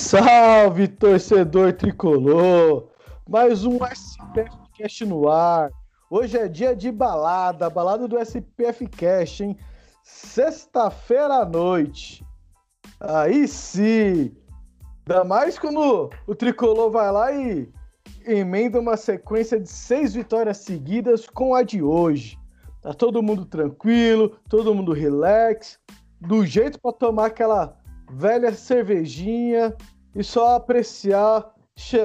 Salve, torcedor tricolor! Mais um SPF Cast no ar. Hoje é dia de balada, balada do SPF Cast, hein? Sexta-feira à noite. Aí sim! Ainda mais quando o tricolor vai lá e emenda uma sequência de seis vitórias seguidas com a de hoje. Tá todo mundo tranquilo, todo mundo relax, do jeito para tomar aquela velha cervejinha e só apreciar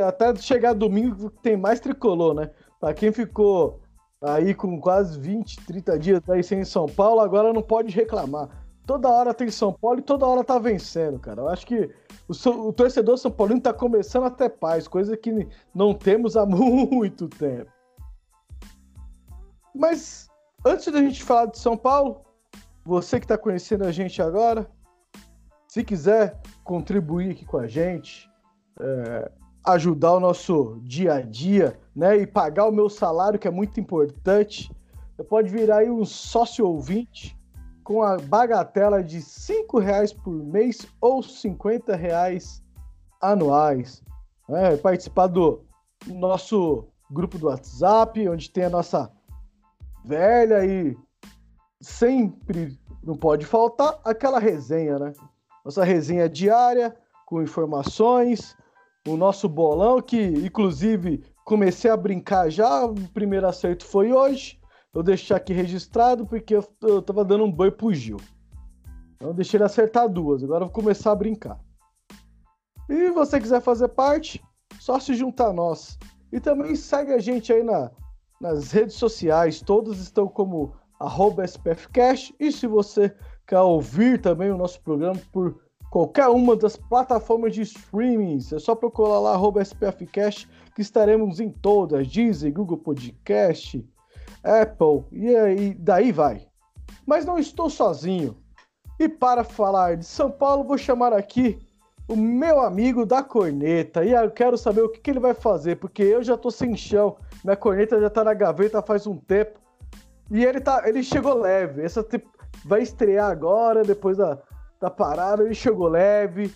até chegar domingo tem mais tricolor, né? Para quem ficou aí com quase 20, 30 dias aí sem São Paulo, agora não pode reclamar. Toda hora tem São Paulo e toda hora tá vencendo, cara. Eu acho que o, o torcedor São Paulino tá começando a ter paz, coisa que não temos há muito tempo. Mas antes da gente falar de São Paulo, você que está conhecendo a gente agora, se quiser contribuir aqui com a gente, é, ajudar o nosso dia a dia, né, e pagar o meu salário, que é muito importante, você pode virar aí um sócio ouvinte com a bagatela de R$ reais por mês ou R$ reais anuais. Né? Participar do nosso grupo do WhatsApp, onde tem a nossa velha e sempre não pode faltar aquela resenha, né? Nossa resenha diária com informações, o nosso bolão que inclusive comecei a brincar já, o primeiro acerto foi hoje eu deixar aqui registrado porque eu, eu tava dando um banho pro Gil. Então deixei ele acertar duas, agora eu vou começar a brincar. E você quiser fazer parte, só se juntar a nós. E também segue a gente aí na, nas redes sociais, todas estão como SPFcast. E se você quer ouvir também o nosso programa por qualquer uma das plataformas de streaming, é só procurar lá SPFcast, que estaremos em todas, Deezer, Google Podcast, Apple, e aí daí vai. Mas não estou sozinho. E para falar de São Paulo, vou chamar aqui o meu amigo da corneta. E eu quero saber o que, que ele vai fazer, porque eu já tô sem chão. Minha corneta já tá na gaveta faz um tempo. E ele, tá, ele chegou leve. Essa vai estrear agora, depois da, da parada. Ele chegou leve.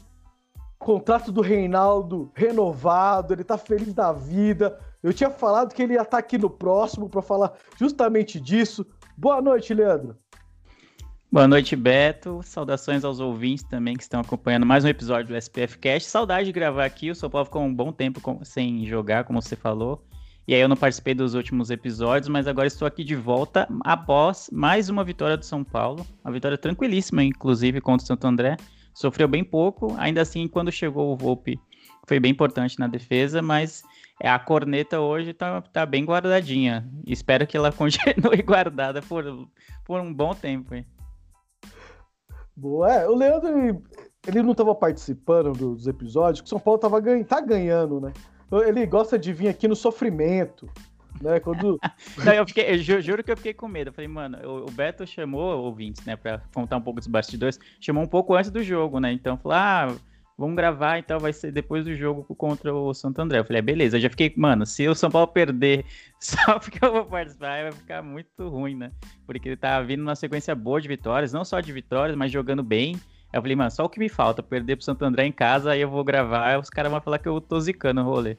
Contrato do Reinaldo renovado. Ele tá feliz da vida. Eu tinha falado que ele ia estar aqui no próximo para falar justamente disso. Boa noite, Leandro. Boa noite, Beto. Saudações aos ouvintes também que estão acompanhando mais um episódio do SPF Cast. Saudade de gravar aqui. O São Paulo ficou um bom tempo sem jogar, como você falou. E aí eu não participei dos últimos episódios, mas agora estou aqui de volta após mais uma vitória do São Paulo. Uma vitória tranquilíssima, inclusive, contra o Santo André. Sofreu bem pouco, ainda assim, quando chegou o Volpe, foi bem importante na defesa, mas a corneta hoje tá, tá bem guardadinha. Espero que ela continue guardada por, por um bom tempo. Hein? Boa, é, o Leandro, ele não estava participando dos episódios, que o São Paulo tava tá ganhando, né? Ele gosta de vir aqui no sofrimento. Né, quando... não, eu, fiquei, eu juro que eu fiquei com medo. Eu falei, mano, o, Beto chamou ouvintes, né, pra contar um pouco dos bastidores, chamou um pouco antes do jogo, né? Então falou, ah, vamos gravar, então vai ser depois do jogo contra o Santo André. Eu falei, é, beleza, eu já fiquei, mano, se o São Paulo perder só porque eu vou participar, vai ficar muito ruim, né? Porque ele tá vindo numa sequência boa de vitórias, não só de vitórias, mas jogando bem. Eu falei, mano, só o que me falta, perder pro Santo André em casa, aí eu vou gravar, os caras vão falar que eu tô zicando o rolê.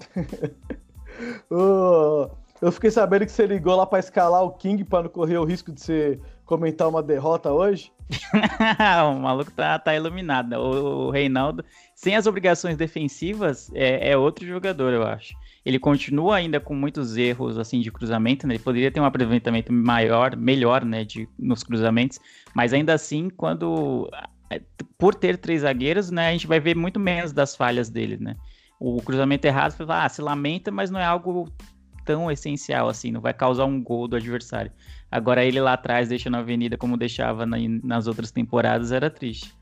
eu fiquei sabendo que você ligou lá pra escalar o King para não correr o risco de você comentar uma derrota hoje. o maluco tá, tá iluminado. O, o Reinaldo, sem as obrigações defensivas, é, é, outro jogador, eu acho. Ele continua ainda com muitos erros assim de cruzamento, né? Ele poderia ter um aproveitamento maior, melhor, né, de, nos cruzamentos, mas ainda assim, quando é, por ter três zagueiros, né, a gente vai ver muito menos das falhas dele, né? O cruzamento errado, ah, se lamenta, mas não é algo tão essencial assim, não vai causar um gol do adversário. Agora ele lá atrás, deixando a avenida como deixava na, nas outras temporadas, era triste.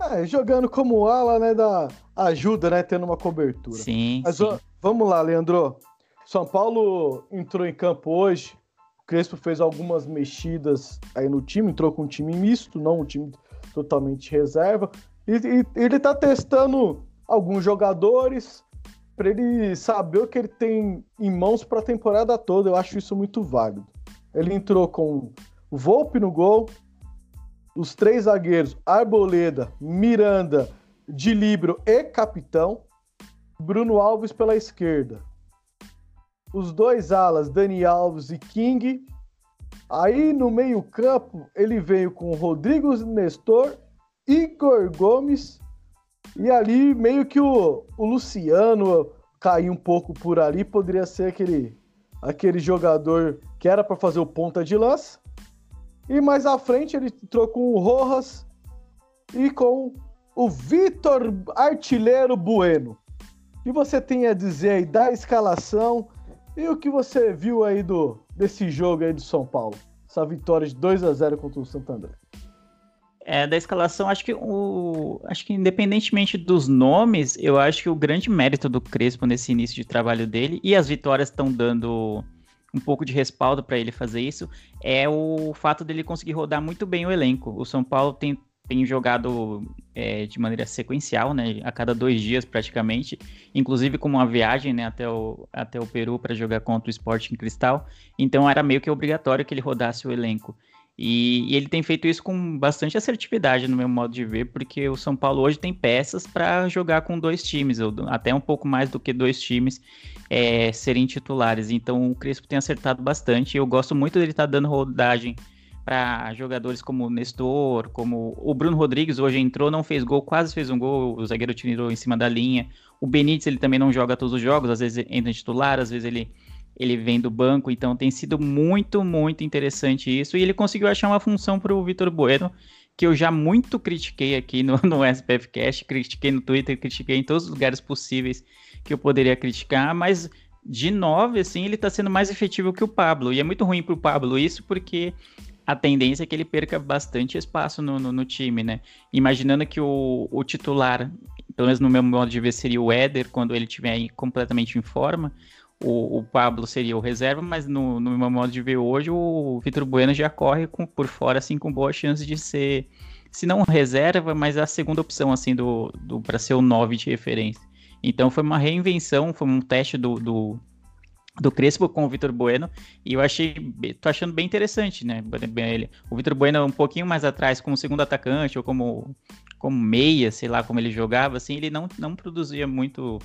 É, jogando como ala, né, dá ajuda, né, tendo uma cobertura. Sim, Mas sim. vamos lá, Leandro. São Paulo entrou em campo hoje. O Crespo fez algumas mexidas aí no time, entrou com um time misto, não um time totalmente reserva. E, e ele tá testando alguns jogadores para ele saber o que ele tem em mãos para a temporada toda. Eu acho isso muito válido. Ele entrou com o Volpe no gol, os três zagueiros, Arboleda, Miranda, de Libro e Capitão, Bruno Alves pela esquerda. Os dois alas, Dani Alves e King. Aí no meio-campo, ele veio com Rodrigo Nestor, Igor Gomes. E ali meio que o, o Luciano caiu um pouco por ali. Poderia ser aquele, aquele jogador que era para fazer o ponta de lança. E mais à frente ele entrou com o Rojas e com o Vitor Artilheiro Bueno. O que você tem a dizer aí da escalação e o que você viu aí do, desse jogo aí do São Paulo? Essa vitória de 2 a 0 contra o Santo André. É, da escalação, acho que o. Acho que independentemente dos nomes, eu acho que o grande mérito do Crespo nesse início de trabalho dele, e as vitórias estão dando um pouco de respaldo para ele fazer isso, é o fato dele conseguir rodar muito bem o elenco. O São Paulo tem, tem jogado é, de maneira sequencial, né? A cada dois dias praticamente, inclusive com uma viagem né, até, o, até o Peru para jogar contra o Sporting Cristal. Então era meio que obrigatório que ele rodasse o elenco. E, e, ele tem feito isso com bastante assertividade, no meu modo de ver, porque o São Paulo hoje tem peças para jogar com dois times, ou até um pouco mais do que dois times é, serem titulares. Então o Crespo tem acertado bastante. Eu gosto muito dele estar tá dando rodagem para jogadores como o Nestor, como o Bruno Rodrigues hoje entrou, não fez gol, quase fez um gol, o zagueiro tirou em cima da linha. O Benítez ele também não joga todos os jogos, às vezes entra titular, às vezes ele ele vem do banco, então tem sido muito, muito interessante isso. E ele conseguiu achar uma função para o Vitor Bueno, que eu já muito critiquei aqui no, no SPF Cast, critiquei no Twitter, critiquei em todos os lugares possíveis que eu poderia criticar, mas de nove, assim, ele está sendo mais efetivo que o Pablo. E é muito ruim para o Pablo isso, porque a tendência é que ele perca bastante espaço no, no, no time, né? Imaginando que o, o, titular, pelo menos no meu modo de ver, seria o Éder, quando ele estiver completamente em forma o, o, Pablo seria o reserva, mas no, no meu modo de ver hoje, o Vitor Bueno já corre com, por fora, assim, com boa chance de ser, se não reserva, mas a segunda opção, assim, do, do para ser o 9 de referência. Então foi uma reinvenção, foi um teste do, do, do Crespo com o Vitor Bueno, e eu achei, tô achando bem interessante, né, o Vitor Bueno um pouquinho mais atrás, como segundo atacante, ou como, como meia, sei lá como ele jogava, assim, ele não, não produzia muito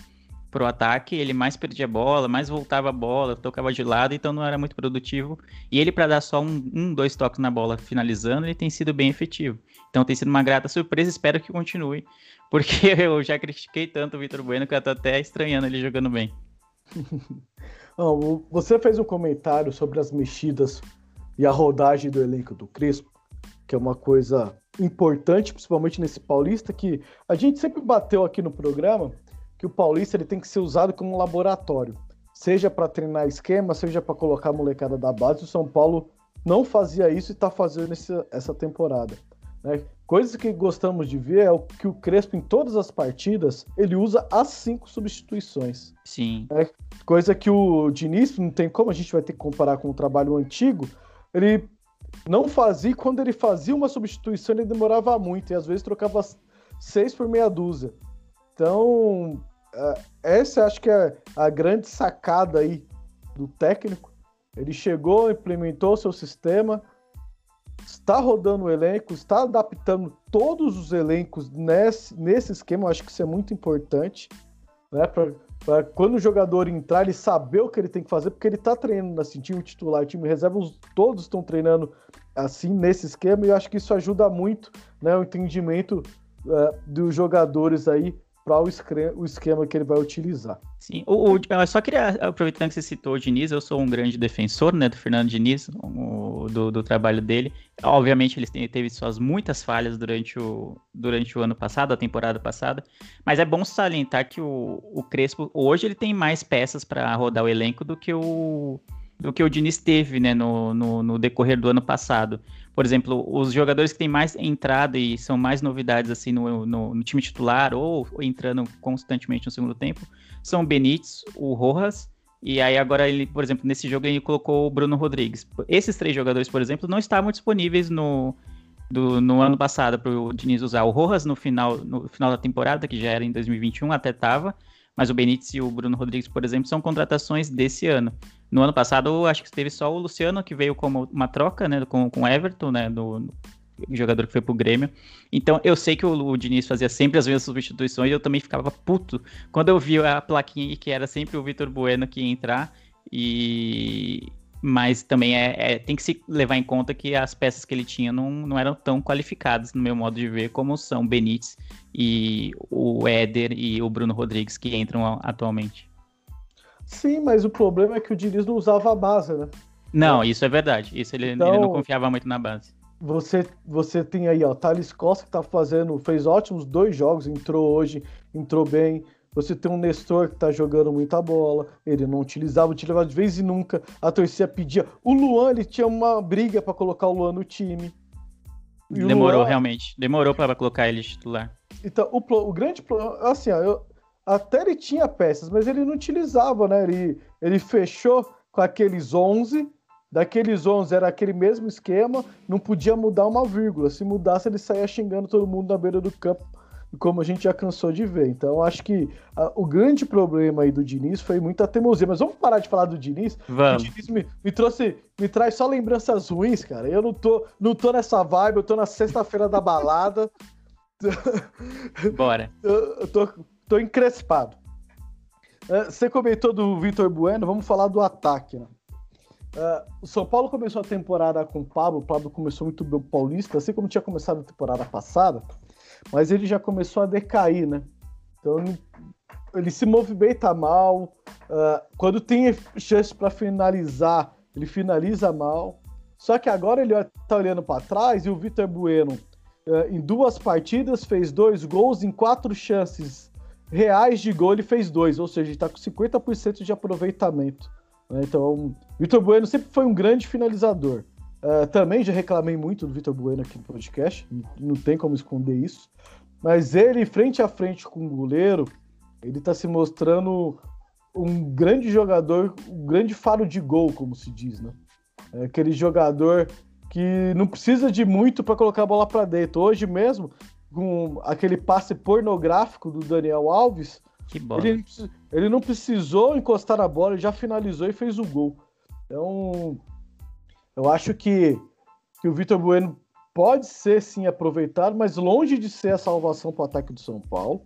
pro ataque, ele mais perdia a bola, mais voltava a bola, tocava de lado, então não era muito produtivo. E ele, para dar só um, um, dois toques na bola finalizando, ele tem sido bem efetivo. Então tem sido uma grata surpresa, espero que continue, porque eu já critiquei tanto o Vitor Bueno que eu tô até estranhando ele jogando bem. Você fez um comentário sobre as mexidas e a rodagem do elenco do Crispo, que é uma coisa importante, principalmente nesse paulista, que a gente sempre bateu aqui no programa, que o Paulista ele tem que ser usado como um laboratório, seja para treinar esquema, seja para colocar a molecada da base. O São Paulo não fazia isso e está fazendo essa, essa temporada. Né? Coisas que gostamos de ver é o que o Crespo, em todas as partidas, ele usa as cinco substituições. Sim. Né? Coisa que o Diniz, não tem como a gente vai ter que comparar com o trabalho antigo, ele não fazia, quando ele fazia uma substituição, ele demorava muito, e às vezes trocava seis por meia dúzia. Então, essa acho que é a grande sacada aí do técnico. Ele chegou, implementou seu sistema, está rodando o elenco, está adaptando todos os elencos nesse, nesse esquema. Eu acho que isso é muito importante, né? Para quando o jogador entrar, ele saber o que ele tem que fazer, porque ele está treinando assim, time titular, time reserva, todos estão treinando assim nesse esquema, e eu acho que isso ajuda muito né, o entendimento uh, dos jogadores aí para o esquema que ele vai utilizar. Sim, o, o, eu só queria, aproveitando que você citou o Diniz, eu sou um grande defensor né, do Fernando Diniz, o, do, do, trabalho dele. Obviamente, ele teve suas muitas falhas durante o, durante o ano passado, a temporada passada, mas é bom salientar que o, o Crespo, hoje, ele tem mais peças para rodar o elenco do que o, do que o Diniz teve né, no, no, no, decorrer do ano passado. Por exemplo, os jogadores que têm mais entrada e são mais novidades assim no, no, no time titular ou, entrando constantemente no segundo tempo são o Benítez, o Rojas e aí agora ele, por exemplo, nesse jogo ele colocou o Bruno Rodrigues. Esses três jogadores, por exemplo, não estavam disponíveis no, do, no ano passado para o Diniz usar. O Rojas no final, no final da temporada, que já era em 2021, até estava, mas o Benítez e o Bruno Rodrigues, por exemplo, são contratações desse ano. No ano passado, acho que teve só o Luciano, que veio como uma troca né, com o Everton, né, do, jogador que foi pro Grêmio. Então, eu sei que o, o Diniz fazia sempre as mesmas substituições e eu também ficava puto quando eu vi a plaquinha que era sempre o Vitor Bueno que ia entrar. E, mas também é, é, tem que se levar em conta que as peças que ele tinha não, não eram tão qualificadas, no meu modo de ver, como são Benítez e o Éder e o Bruno Rodrigues que entram atualmente. Sim, mas o problema é que o Diniz não usava a base, né? Não, isso é verdade. Isso ele, então, ele não confiava muito na base. Você, você tem aí, ó, Thales Costa que tá fazendo, fez ótimos dois jogos, entrou hoje, entrou bem. Você tem um Nestor que tá jogando muita bola, ele não utilizava, utilizava de vez em nunca, a torcida pedia. O Luan, ele tinha uma briga para colocar o Luan no time. E Demorou, Luan... realmente. Demorou para colocar ele titular. Então, o, o grande problema, assim, ó, eu, até ele tinha peças, mas ele não utilizava, né? Ele, ele fechou com aqueles 11, daqueles 11 era aquele mesmo esquema, não podia mudar uma vírgula. Se mudasse, ele saía xingando todo mundo na beira do campo como a gente já cansou de ver. Então, acho que a, o grande problema aí do Diniz foi muita teimosia. Mas vamos parar de falar do Diniz? Vamos. O Diniz me, me, trouxe, me traz só lembranças ruins, cara. Eu não tô, não tô nessa vibe, eu tô na sexta-feira da balada. Bora. eu, eu tô, tô encrespado. É, você comentou do Vitor Bueno, vamos falar do ataque, né? Uh, o São Paulo começou a temporada com o Pablo, o Pablo começou muito bem o Paulista, assim como tinha começado a temporada passada mas ele já começou a decair, né? Então ele se movimenta mal. Uh, quando tem chance para finalizar, ele finaliza mal. Só que agora ele está olhando para trás e o Vitor Bueno, uh, em duas partidas, fez dois gols, em quatro chances reais de gol, ele fez dois, ou seja, ele está com 50% de aproveitamento. Né? Então, Vitor Bueno sempre foi um grande finalizador. Uh, também já reclamei muito do Vitor Bueno aqui no podcast, não tem como esconder isso. Mas ele, frente a frente com o goleiro, ele está se mostrando um grande jogador, um grande faro de gol, como se diz, né? É aquele jogador que não precisa de muito para colocar a bola para dentro. Hoje mesmo, com aquele passe pornográfico do Daniel Alves, ele, ele, não precisou encostar na bola, ele já finalizou e fez o gol. Então, eu acho que, que o Vitor Bueno pode ser sim aproveitado, mas longe de ser a salvação para o ataque do São Paulo.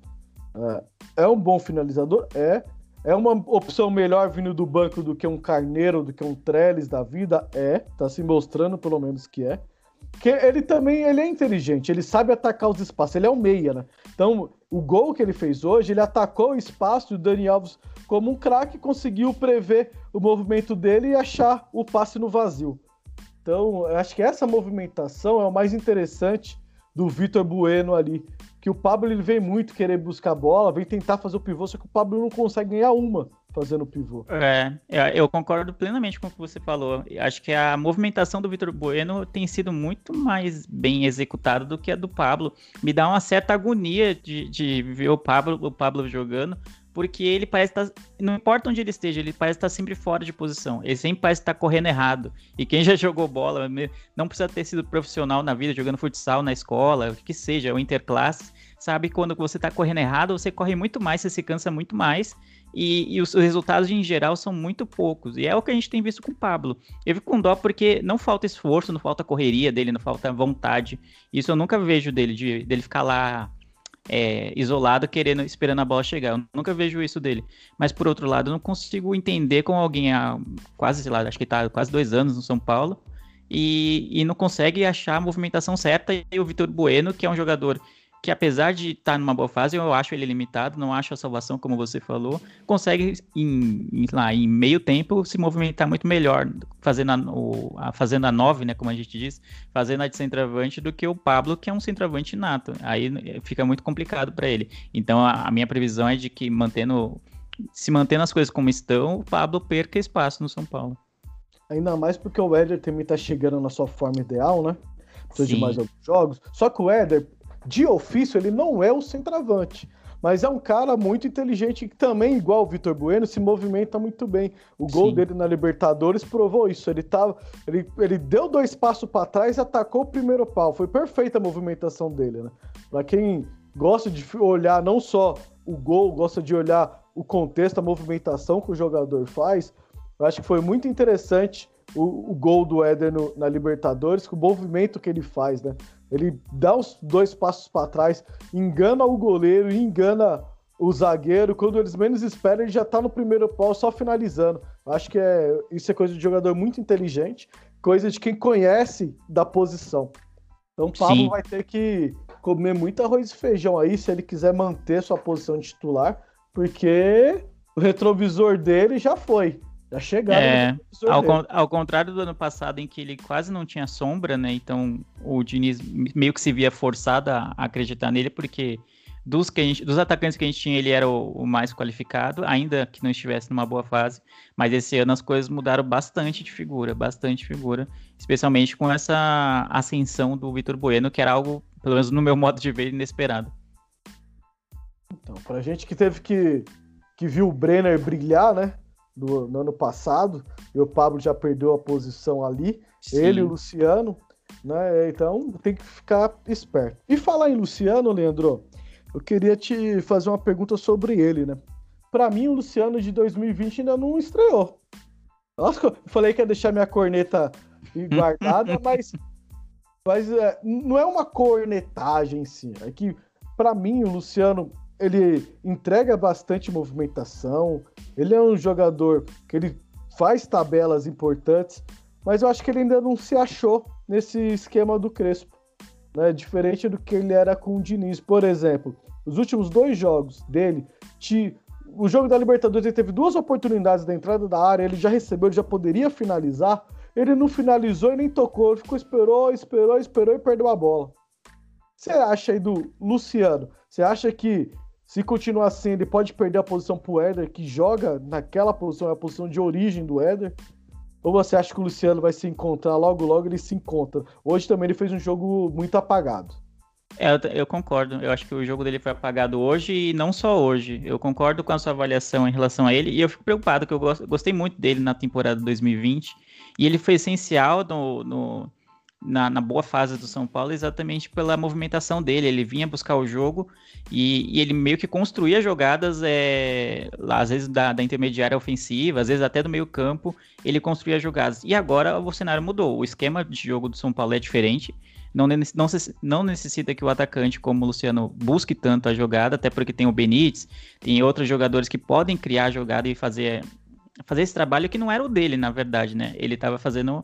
É, é um bom finalizador? É. É uma opção melhor vindo do banco do que um Carneiro, do que um Trellis da vida? É. Tá se mostrando pelo menos que é. Porque ele também ele é inteligente, ele sabe atacar os espaços, ele é um meia, né? Então, o gol que ele fez hoje, ele atacou o espaço e o Dani Alves, como um craque, conseguiu prever o movimento dele e achar o passe no vazio. Então, acho que essa movimentação é o mais interessante do Vitor Bueno ali. Que o Pablo ele vem muito querer buscar bola, vem tentar fazer o pivô, só que o Pablo não consegue ganhar uma fazendo pivô. É, eu concordo plenamente com o que você falou. Acho que a movimentação do Vitor Bueno tem sido muito mais bem executada do que a do Pablo. Me dá uma certa agonia de, de ver o Pablo, o Pablo jogando, porque ele parece estar. Tá, não importa onde ele esteja, ele parece estar tá sempre fora de posição. Ele sempre parece estar tá correndo errado. E quem já jogou bola, não precisa ter sido profissional na vida, jogando futsal na escola, o que seja, o interclasse, sabe quando você está correndo errado, você corre muito mais, você se cansa muito mais. E, e, os resultados em geral são muito poucos. E é o que a gente tem visto com o Pablo. Eu fico com dó porque não falta esforço, não falta correria dele, não falta vontade. Isso eu nunca vejo dele, de, dele ficar lá é, isolado, querendo, esperando a bola chegar. Eu nunca vejo isso dele. Mas por outro lado, eu não consigo entender como alguém há quase, sei lá, acho que está quase dois anos no São Paulo e, e não consegue achar a movimentação certa. E o Vitor Bueno, que é um jogador que apesar de estar tá numa boa fase, eu acho ele limitado, não acho a salvação, como você falou, consegue em, em, lá, em meio tempo se movimentar muito melhor, fazendo a, o, a, fazendo a nove, né, como a gente diz, fazendo a de centroavante do que o Pablo, que é um centroavante nato. Aí fica muito complicado para ele. Então a, a minha previsão é de que mantendo se mantendo as coisas como estão, o Pablo perca espaço no São Paulo. Ainda mais porque o Éder também tá chegando na sua forma ideal, né? precisa de Sim. mais alguns jogos. Só que o Éder, de ofício, ele não é o centroavante. Mas é um cara muito inteligente que também, igual o Vitor Bueno, se movimenta muito bem. O gol Sim. dele na Libertadores provou isso. Ele, tava, ele, ele deu dois passos para trás e atacou o primeiro pau. Foi perfeita a movimentação dele, né? Para quem gosta de olhar não só o gol, gosta de olhar o contexto, a movimentação que o jogador faz, eu acho que foi muito interessante o, o gol do Éder no- na Libertadores, com o movimento que ele faz, né? Ele dá os dois passos para trás, engana o goleiro engana o zagueiro. Quando eles menos esperam, ele já tá no primeiro pau só finalizando. Acho que é, isso é coisa de jogador muito inteligente, coisa de quem conhece da posição. Então o Pablo Sim. vai ter que comer muito arroz e feijão aí se ele quiser manter sua posição de titular, porque o retrovisor dele já foi. Já chegaram É, Ao, con- ao contrário do ano passado, em que ele quase não tinha sombra, né? Então o Diniz meio que se via forçado a acreditar nele, porque dos, que gente- dos atacantes que a gente tinha, ele era o, o mais qualificado, ainda que não estivesse numa boa fase. Mas esse ano as coisas mudaram bastante de figura, bastante figura, especialmente com essa ascensão do Vitor Bueno, que era algo, pelo menos no meu modo de ver, inesperado. Então, pra gente que teve que, que viu o Brenner brilhar, né? No, no ano passado, e o Pablo já perdeu a posição ali, ele e o Sim. Luciano, né? Então tem que ficar esperto. E falar em Luciano, Leandro, eu queria te fazer uma pergunta sobre ele, né? Pra mim, o Luciano de 2020 ainda não estreou. Nossa, eu falei que ia deixar minha corneta guardada, mas, mas é, não é uma cornetagem em si. É que, pra mim, o Luciano ele entrega bastante movimentação. Ele é um jogador que ele faz tabelas importantes, mas eu acho que ele ainda não se achou nesse esquema do Crespo. Né? Diferente do que ele era com o Diniz. Por exemplo, os últimos dois jogos dele, te- o jogo da Libertadores ele teve duas oportunidades da entrada da área, ele já recebeu, ele já poderia finalizar. Ele não finalizou e nem tocou, ele ficou, esperou, esperou, esperou e perdeu a bola. Você acha aí do Luciano? Você acha que se continuar assim, ele pode perder a posição pro Éder, que joga naquela posição, é a posição de origem do Éder? Ou você acha que o Luciano vai se encontrar logo, logo ele se encontra? Hoje também ele fez um jogo muito apagado. É, eu, eu concordo. Eu acho que o jogo dele foi apagado hoje e não só hoje. Eu concordo com a sua avaliação em relação a ele e eu fico preocupado que eu gosto- gostei muito dele na temporada 2020 e ele foi essencial no, no- na, na boa fase do São Paulo exatamente pela movimentação dele. Ele vinha buscar o jogo e, e ele meio que construía jogadas, é, lá, às vezes da, da intermediária ofensiva, às vezes até do meio campo, ele construía jogadas. E agora o cenário mudou. O esquema de jogo do São Paulo é diferente não, não, não necessita que o atacante como o Luciano busque tanto a jogada, até porque tem o Benítez, tem outros jogadores que podem criar a jogada e fazer, fazer esse trabalho que não era o dele, na verdade, né? Ele estava fazendo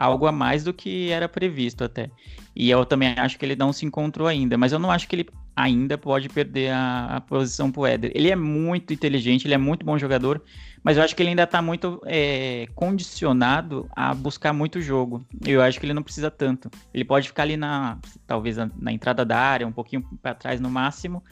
algo a mais do que era previsto até. E eu também acho que ele não se encontrou ainda, mas eu não acho que ele ainda pode perder a, a posição pro Éder. Ele é muito inteligente, ele é muito bom jogador, mas eu acho que ele ainda tá muito é, condicionado a buscar muito jogo. Eu acho que ele não precisa tanto. Ele pode ficar ali na, talvez na, na entrada da área, um pouquinho para trás no máximo,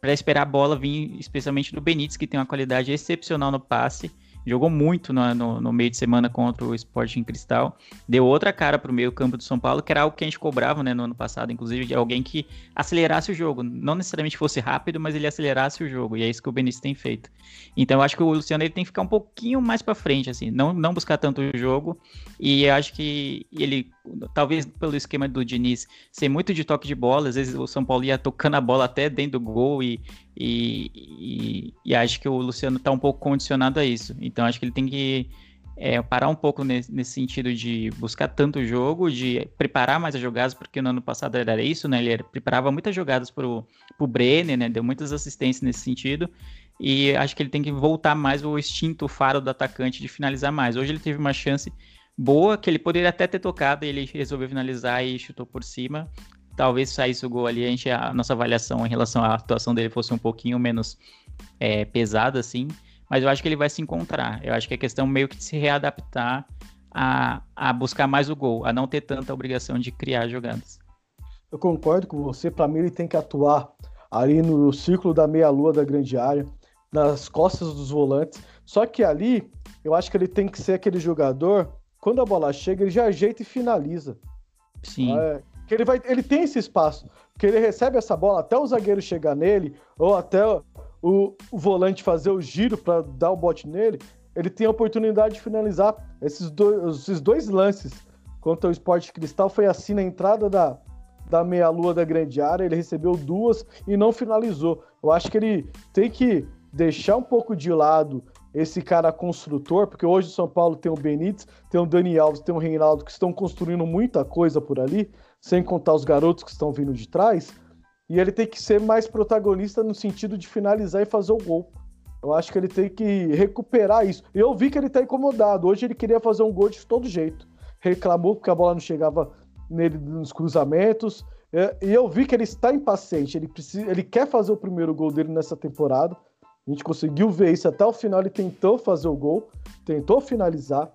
para esperar a bola vir, especialmente do Benítez, que tem uma qualidade excepcional no passe. Jogou muito no, no, no meio de semana contra o Sporting Cristal. Deu outra cara para o meio campo do São Paulo, que era algo que a gente cobrava né, no ano passado, inclusive, de alguém que acelerasse o jogo. Não necessariamente fosse rápido, mas ele acelerasse o jogo. E é isso que o Benítez tem feito. Então eu acho que o Luciano ele tem que ficar um pouquinho mais para frente, assim, não, não buscar tanto o jogo. E eu acho que ele, talvez pelo esquema do Diniz, ser muito de toque de bola, às vezes o São Paulo ia tocando a bola até dentro do gol e, e, e, e acho que o Luciano está um pouco condicionado a isso. Então acho que ele tem que é, parar um pouco nesse, nesse, sentido de buscar tanto jogo, de preparar mais as jogadas, porque no ano passado era isso, né? Ele preparava muitas jogadas para o Brenner, né? Deu muitas assistências nesse sentido. E acho que ele tem que voltar mais o instinto o faro do atacante de finalizar mais. Hoje ele teve uma chance boa, que ele poderia até ter tocado, ele resolveu finalizar e chutou por cima. Talvez saísse o gol ali, a, gente, a nossa avaliação em relação à atuação dele fosse um pouquinho menos é, pesada, assim. Mas eu acho que ele vai se encontrar. Eu acho que é questão meio que de se readaptar a, a buscar mais o gol, a não ter tanta obrigação de criar jogadas. Eu concordo com você. Para mim, ele tem que atuar ali no círculo da meia-lua da grande área, nas costas dos volantes. Só que ali, eu acho que ele tem que ser aquele jogador, quando a bola chega, ele já ajeita e finaliza. Sim. É, que ele vai, ele tem esse espaço, porque ele recebe essa bola até o zagueiro chegar nele ou até o, o volante fazer o giro para dar o bote nele, ele tem a oportunidade de finalizar esses dois, esses dois lances contra o Sport Cristal foi assim na entrada da, da meia-lua da grande área, ele recebeu duas e não finalizou. Eu acho que ele tem que deixar um pouco de lado esse cara construtor, porque hoje o São Paulo tem o Benítez, tem o Dani Alves, tem o Reinaldo, que estão construindo muita coisa por ali, sem contar os garotos que estão vindo de trás, e ele tem que ser mais protagonista no sentido de finalizar e fazer o gol. Eu acho que ele tem que recuperar isso. Eu vi que ele está incomodado. Hoje ele queria fazer um gol de todo jeito. Reclamou porque a bola não chegava nele nos cruzamentos. É, e eu vi que ele está impaciente. Ele, precisa, ele quer fazer o primeiro gol dele nessa temporada. A gente conseguiu ver isso até o final. Ele tentou fazer o gol, tentou finalizar,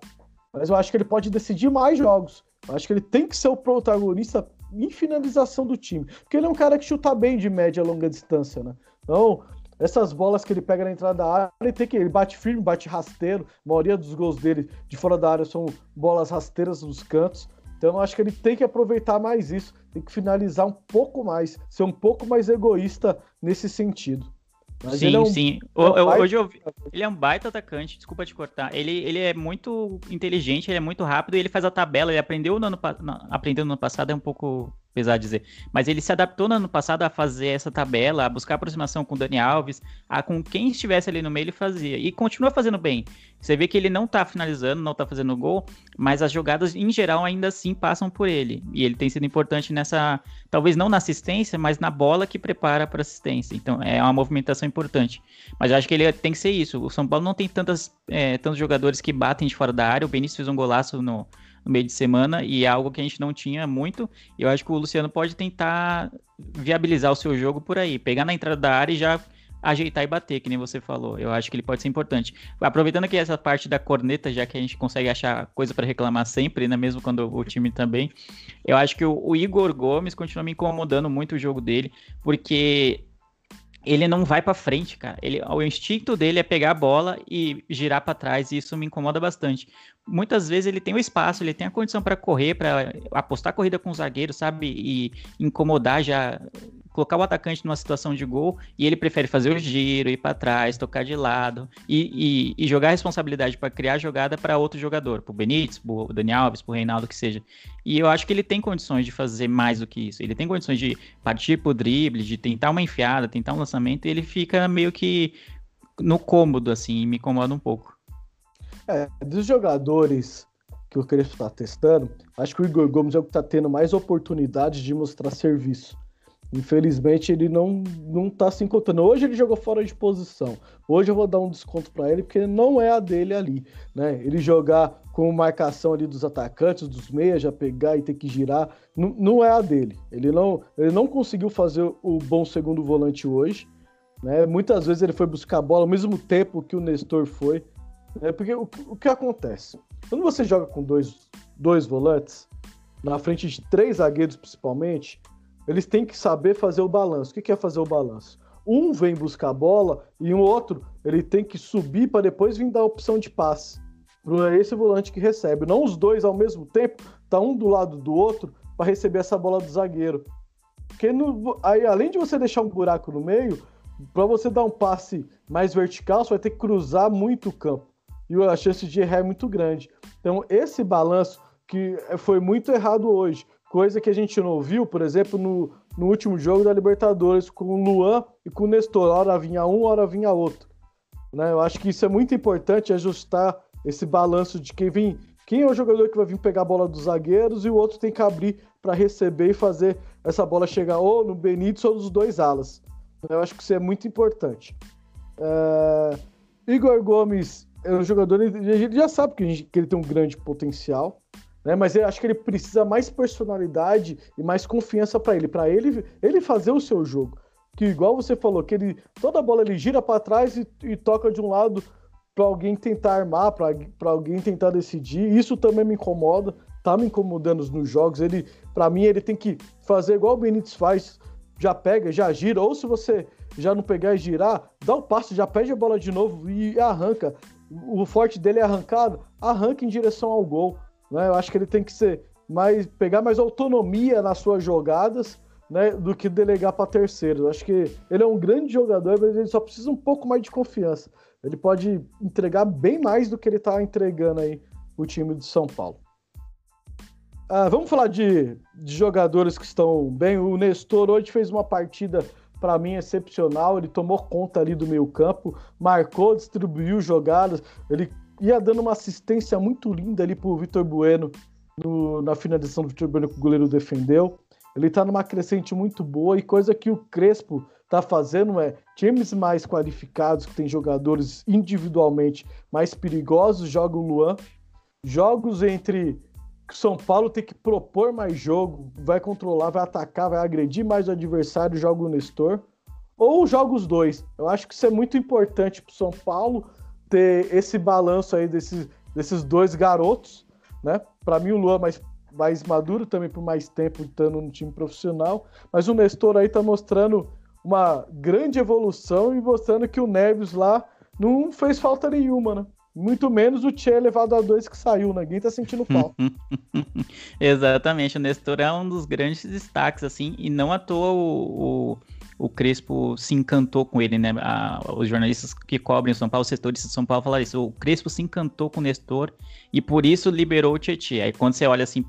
mas eu acho que ele pode decidir mais jogos. Eu acho que ele tem que ser o protagonista em finalização do time, porque ele é um cara que chuta bem de média a longa distância, né? Então, essas bolas que ele pega na entrada da área, ele tem que ele bate firme, bate rasteiro. A maioria dos gols dele de fora da área são bolas rasteiras nos cantos. Então eu acho que ele tem que aproveitar mais isso, tem que finalizar um pouco mais, ser um pouco mais egoísta nesse sentido. Mas sim, é um, sim. É um Hoje eu vi, ele é um baita atacante, desculpa te cortar. Ele, ele é muito inteligente, ele é muito rápido, ele faz a tabela, ele aprendeu no ano, aprendeu no ano passado, é um pouco apesar de dizer. Mas ele se adaptou no ano passado a fazer essa tabela, a buscar aproximação com o Dani Alves, a com quem estivesse ali no meio ele fazia. E continua fazendo bem. Você vê que ele não tá finalizando, não tá fazendo gol, mas as jogadas em geral ainda assim passam por ele. E ele tem sido importante nessa, talvez não na assistência, mas na bola que prepara para assistência. Então é uma movimentação importante. Mas eu acho que ele tem que ser isso. O São Paulo não tem tantas, é, tantos jogadores que batem de fora da área. O Benício fez um golaço no, no meio de semana e é algo que a gente não tinha muito. Eu acho que o Luciano pode tentar viabilizar o seu jogo por aí, pegar na entrada da área e já ajeitar e bater, que nem você falou. Eu acho que ele pode ser importante. Aproveitando aqui essa parte da corneta, já que a gente consegue achar coisa para reclamar sempre, né, mesmo quando o time também. Eu acho que o, o Igor Gomes continua me incomodando muito o jogo dele, porque ele não vai para frente, cara. Ele, o instinto dele é pegar a bola e girar para trás, e isso me incomoda bastante. Muitas vezes ele tem o espaço, ele tem a condição para correr, para apostar corrida com o zagueiro, sabe? E incomodar já colocar o atacante numa situação de gol e ele prefere fazer o giro, ir para trás, tocar de lado e, e, e jogar a responsabilidade para criar a jogada para outro jogador, para o Benítez, para o Dani Alves, para o Reinaldo, que seja. E eu acho que ele tem condições de fazer mais do que isso. Ele tem condições de partir para o drible, de tentar uma enfiada, tentar um lançamento, e ele fica meio que no cômodo, assim, e me incomoda um pouco. É, dos jogadores que o Crespo está testando, acho que o Igor Gomes é o que está tendo mais oportunidades de mostrar serviço. Infelizmente ele não não tá se encontrando. Hoje ele jogou fora de posição. Hoje eu vou dar um desconto para ele porque não é a dele ali, né? Ele jogar com marcação ali dos atacantes, dos meias, já pegar e ter que girar, não, não é a dele. Ele não ele não conseguiu fazer o bom segundo volante hoje, né? Muitas vezes ele foi buscar a bola ao mesmo tempo que o Nestor foi, né? Porque o, o que acontece? Quando você joga com dois dois volantes na frente de três zagueiros principalmente, eles têm que saber fazer o balanço. O que é fazer o balanço? Um vem buscar a bola e o outro ele tem que subir para depois vir dar a opção de passe. Para esse volante que recebe. Não os dois ao mesmo tempo, tá um do lado do outro para receber essa bola do zagueiro. Porque no, aí, além de você deixar um buraco no meio, para você dar um passe mais vertical, você vai ter que cruzar muito o campo. E a chance de errar é muito grande. Então, esse balanço que foi muito errado hoje. Coisa que a gente não viu, por exemplo, no, no último jogo da Libertadores, com o Luan e com o Nestor. Hora vinha um, hora vinha outro. Né? Eu acho que isso é muito importante, ajustar esse balanço de quem vem. Quem é o jogador que vai vir pegar a bola dos zagueiros e o outro tem que abrir para receber e fazer essa bola chegar ou no Benítez ou nos dois alas. Eu acho que isso é muito importante. É... Igor Gomes é um jogador, ele já sabe que, gente, que ele tem um grande potencial. Né? Mas eu acho que ele precisa mais personalidade e mais confiança para ele, para ele ele fazer o seu jogo. Que igual você falou, que ele toda bola ele gira para trás e, e, toca de um lado para alguém tentar armar, para alguém tentar decidir. Isso também me incomoda, tá me incomodando nos jogos. Ele, para mim, ele tem que fazer igual o Benítez faz, já pega, já gira, ou se você já não pegar e girar, dá o passe, já pede a bola de novo e arranca. O forte dele é arrancado, arranca em direção ao gol. Né? Eu acho que ele tem que ser mais, pegar mais autonomia nas suas jogadas, né, do que delegar para terceiros. Acho que ele é um grande jogador, mas ele só precisa um pouco mais de confiança. Ele pode entregar bem mais do que ele está entregando aí o time de São Paulo. Ah, vamos falar de, de, jogadores que estão bem. O Nestor hoje fez uma partida para mim excepcional. Ele tomou conta ali do meio campo, marcou, distribuiu jogadas. Ele ia dando uma assistência muito linda ali pro Vitor Bueno no, na finalização do Vitor Bueno que o goleiro defendeu. Ele está numa crescente muito boa e coisa que o Crespo está fazendo é times mais qualificados, que tem jogadores individualmente mais perigosos, joga o Luan. Jogos entre São Paulo tem que propor mais jogo, vai controlar, vai atacar, vai agredir mais o adversário, joga o Nestor. Ou joga os dois. Eu acho que isso é muito importante para o São Paulo ter esse balanço aí desses, desses dois garotos, né? Para mim o Luan mais mais maduro também por mais tempo estando no time profissional, mas o Nestor aí tá mostrando uma grande evolução e mostrando que o Neves lá não fez falta nenhuma, né? Muito menos o Tchê levado a dois que saiu, né? Ninguém tá sentindo falta. Exatamente, o Nestor é um dos grandes destaques, assim, e não à toa o, o, o Crespo se encantou com ele, né? A, os jornalistas que cobrem o São Paulo, os setores de São Paulo falaram isso. O Crespo se encantou com o Nestor e por isso liberou o Tietchan. Aí quando você olha assim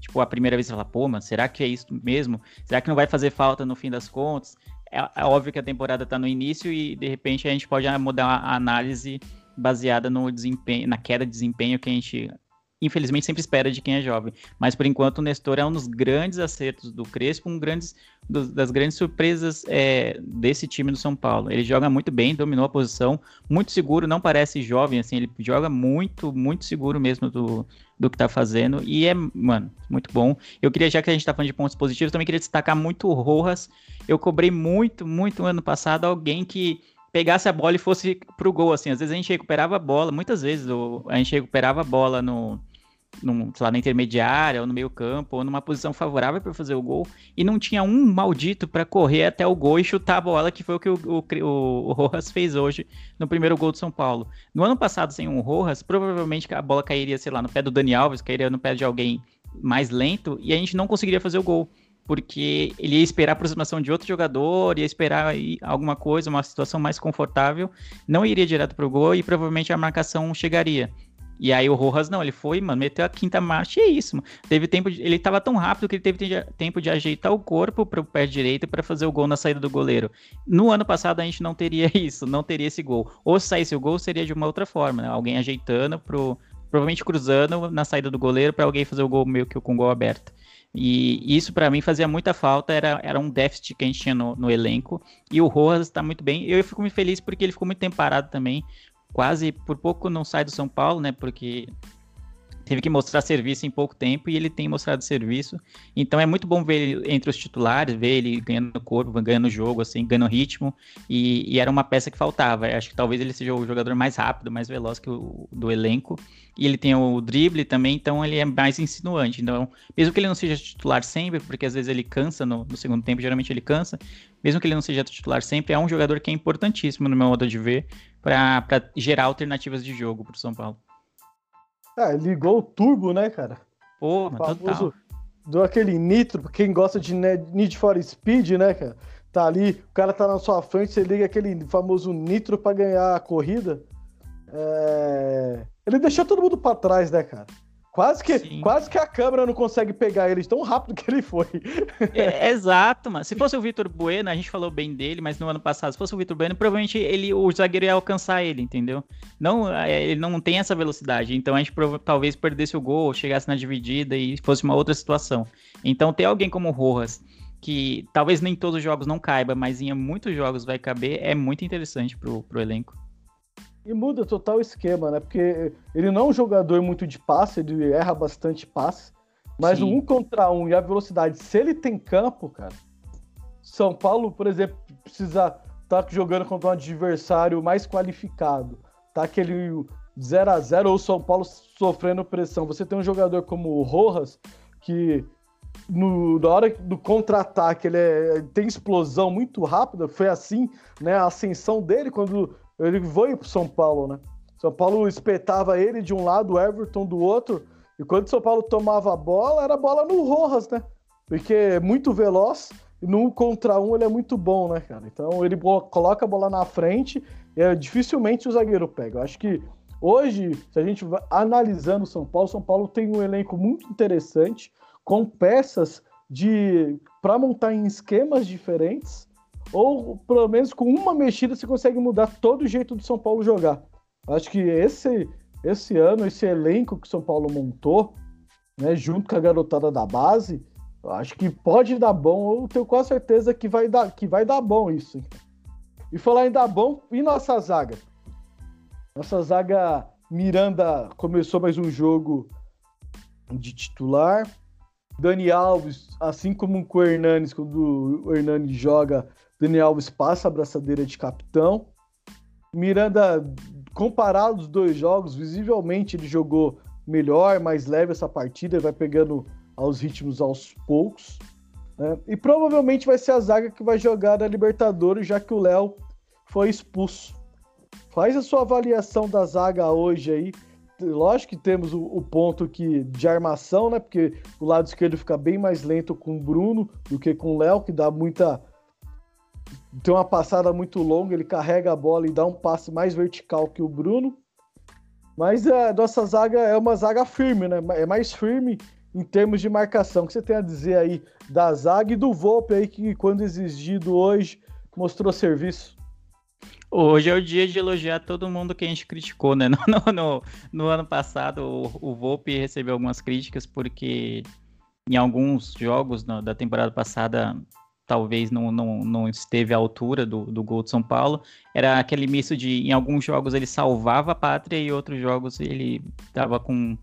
tipo, a primeira vez você fala, pô, mano, será que é isso mesmo? Será que não vai fazer falta no fim das contas? É, é óbvio que a temporada tá no início e de repente a gente pode mudar a análise baseada no desempenho, na queda de desempenho que a gente infelizmente sempre espera de quem é jovem. Mas por enquanto o Nestor é um dos grandes acertos do Crespo, um grandes, dos, das grandes surpresas é, desse time do São Paulo. Ele joga muito bem, dominou a posição, muito seguro, não parece jovem, assim, ele joga muito, muito seguro mesmo do, do que tá fazendo. E é, mano, muito bom. Eu queria, já que a gente tá falando de pontos positivos, também queria destacar muito o Rojas. Eu cobrei muito, muito no ano passado alguém que pegasse a bola e fosse pro gol, assim. Às vezes a gente recuperava a bola, muitas vezes a gente recuperava a bola no, num, lá, na intermediária, ou no meio campo, ou numa posição favorável para fazer o gol, e não tinha um maldito para correr até o gol e chutar a bola, que foi o que o, o, o, Rojas fez hoje no primeiro gol do São Paulo. No ano passado, sem um Rojas, provavelmente a bola cairia, sei lá, no pé do Dani Alves, cairia no pé de alguém mais lento, e a gente não conseguiria fazer o gol porque ele ia esperar a aproximação de outro jogador, ia esperar alguma coisa, uma situação mais confortável, não iria direto para o gol e provavelmente a marcação chegaria. E aí o Rojas não, ele foi, mano, meteu a quinta marcha e é isso, mano. Teve tempo, de, ele tava tão rápido que ele teve tempo de ajeitar o corpo para o pé direito para fazer o gol na saída do goleiro. No ano passado a gente não teria isso, não teria esse gol. Ou se saísse o gol seria de uma outra forma, né? Alguém ajeitando pro provavelmente cruzando na saída do goleiro para alguém fazer o gol meio que com o gol aberto. E isso para mim fazia muita falta, era, era um déficit que a gente tinha no, no elenco. E o Rojas está muito bem. Eu fico muito feliz porque ele ficou muito tempo parado também quase por pouco não sai do São Paulo, né? Porque teve que mostrar serviço em pouco tempo e ele tem mostrado serviço. Então é muito bom ver ele entre os titulares, ver ele ganhando corpo, ganhando jogo, assim, ganhando ritmo. E, e, era uma peça que faltava. Acho que talvez ele seja o jogador mais rápido, mais veloz que o do elenco. E ele tem o drible também, então ele é mais insinuante. Então, mesmo que ele não seja titular sempre, porque às vezes ele cansa no, no segundo tempo, geralmente ele cansa. Mesmo que ele não seja titular sempre, é um jogador que é importantíssimo no meu modo de ver para gerar alternativas de jogo para o São Paulo. É, ligou o turbo, né, cara? Pô, total. Deu aquele nitro, quem gosta de Need for Speed, né, cara? Tá ali, o cara tá na sua frente, você liga aquele famoso nitro para ganhar a corrida. É... Ele deixou todo mundo para trás, né, cara? Quase que, quase que a câmera não consegue pegar ele, tão rápido que ele foi. É, exato, mano. Se fosse o Vitor Bueno, a gente falou bem dele, mas no ano passado, se fosse o Vitor Bueno, provavelmente ele, o zagueiro ia alcançar ele, entendeu? Não, é, ele não tem essa velocidade, então a gente talvez perdesse o gol, chegasse na dividida e fosse uma outra situação. Então ter alguém como o Rojas, que talvez nem todos os jogos não caiba, mas em muitos jogos vai caber, é muito interessante pro, pro elenco. E muda total o esquema, né? Porque ele não é um jogador muito de passe, ele erra bastante passe. Mas Sim. um contra um e a velocidade, se ele tem campo, cara. São Paulo, por exemplo, precisa estar tá jogando contra um adversário mais qualificado. Tá aquele 0 a 0 ou São Paulo sofrendo pressão. Você tem um jogador como o Rojas, que no, na hora do contra-ataque ele, é, tem explosão muito rápida. Foi assim né, a ascensão dele quando ele foi pro São Paulo, né? São Paulo espetava ele de um lado, o Everton do outro, E quando o São Paulo tomava a bola, era bola no Rojas, né? Porque é muito veloz e no contra um ele é muito bom, né, cara? Então ele coloca a bola na frente e é, dificilmente o zagueiro pega. Eu acho que hoje, se a gente vai analisando o São Paulo, São Paulo tem um elenco muito interessante, com peças de para montar em esquemas diferentes, ou pelo menos com uma mexida você consegue mudar todo o jeito do São Paulo jogar. Acho que esse esse ano, esse elenco que o São Paulo montou, né, junto com a garotada da base, acho que pode dar bom. Eu tenho quase certeza que vai dar, que vai dar bom isso. E falar em dar bom, e nossa zaga? Nossa zaga Miranda começou mais um jogo de titular. Dani Alves, assim como com o Hernanes, quando o Hernanes joga, Dani Alves passa a braçadeira de capitão. Miranda, comparado os dois jogos, visivelmente ele jogou melhor, mais leve essa partida, vai pegando aos ritmos aos poucos. Né? E provavelmente vai ser a zaga que vai jogar a Libertadores, já que o Léo foi expulso. Faz a sua avaliação da zaga hoje aí. Lógico que temos o, o, ponto que de armação, né? Porque o lado esquerdo fica bem mais lento com o Bruno do que com o Léo, que dá muita. Tem uma passada muito longa, ele carrega a bola e dá um passe mais vertical que o Bruno. Mas a nossa zaga é uma zaga firme, né? É mais firme em termos de marcação. O que você tem a dizer aí da zaga e do Volpe aí, que quando exigido hoje, mostrou serviço? Hoje é o dia de elogiar todo mundo que a gente criticou, né? No, no, no ano passado, o, o Volpe recebeu algumas críticas porque em alguns jogos no, da temporada passada talvez não, não, não esteve à altura do, do gol de São Paulo. Era aquele misto de, em alguns jogos ele salvava a pátria e outros jogos ele estava com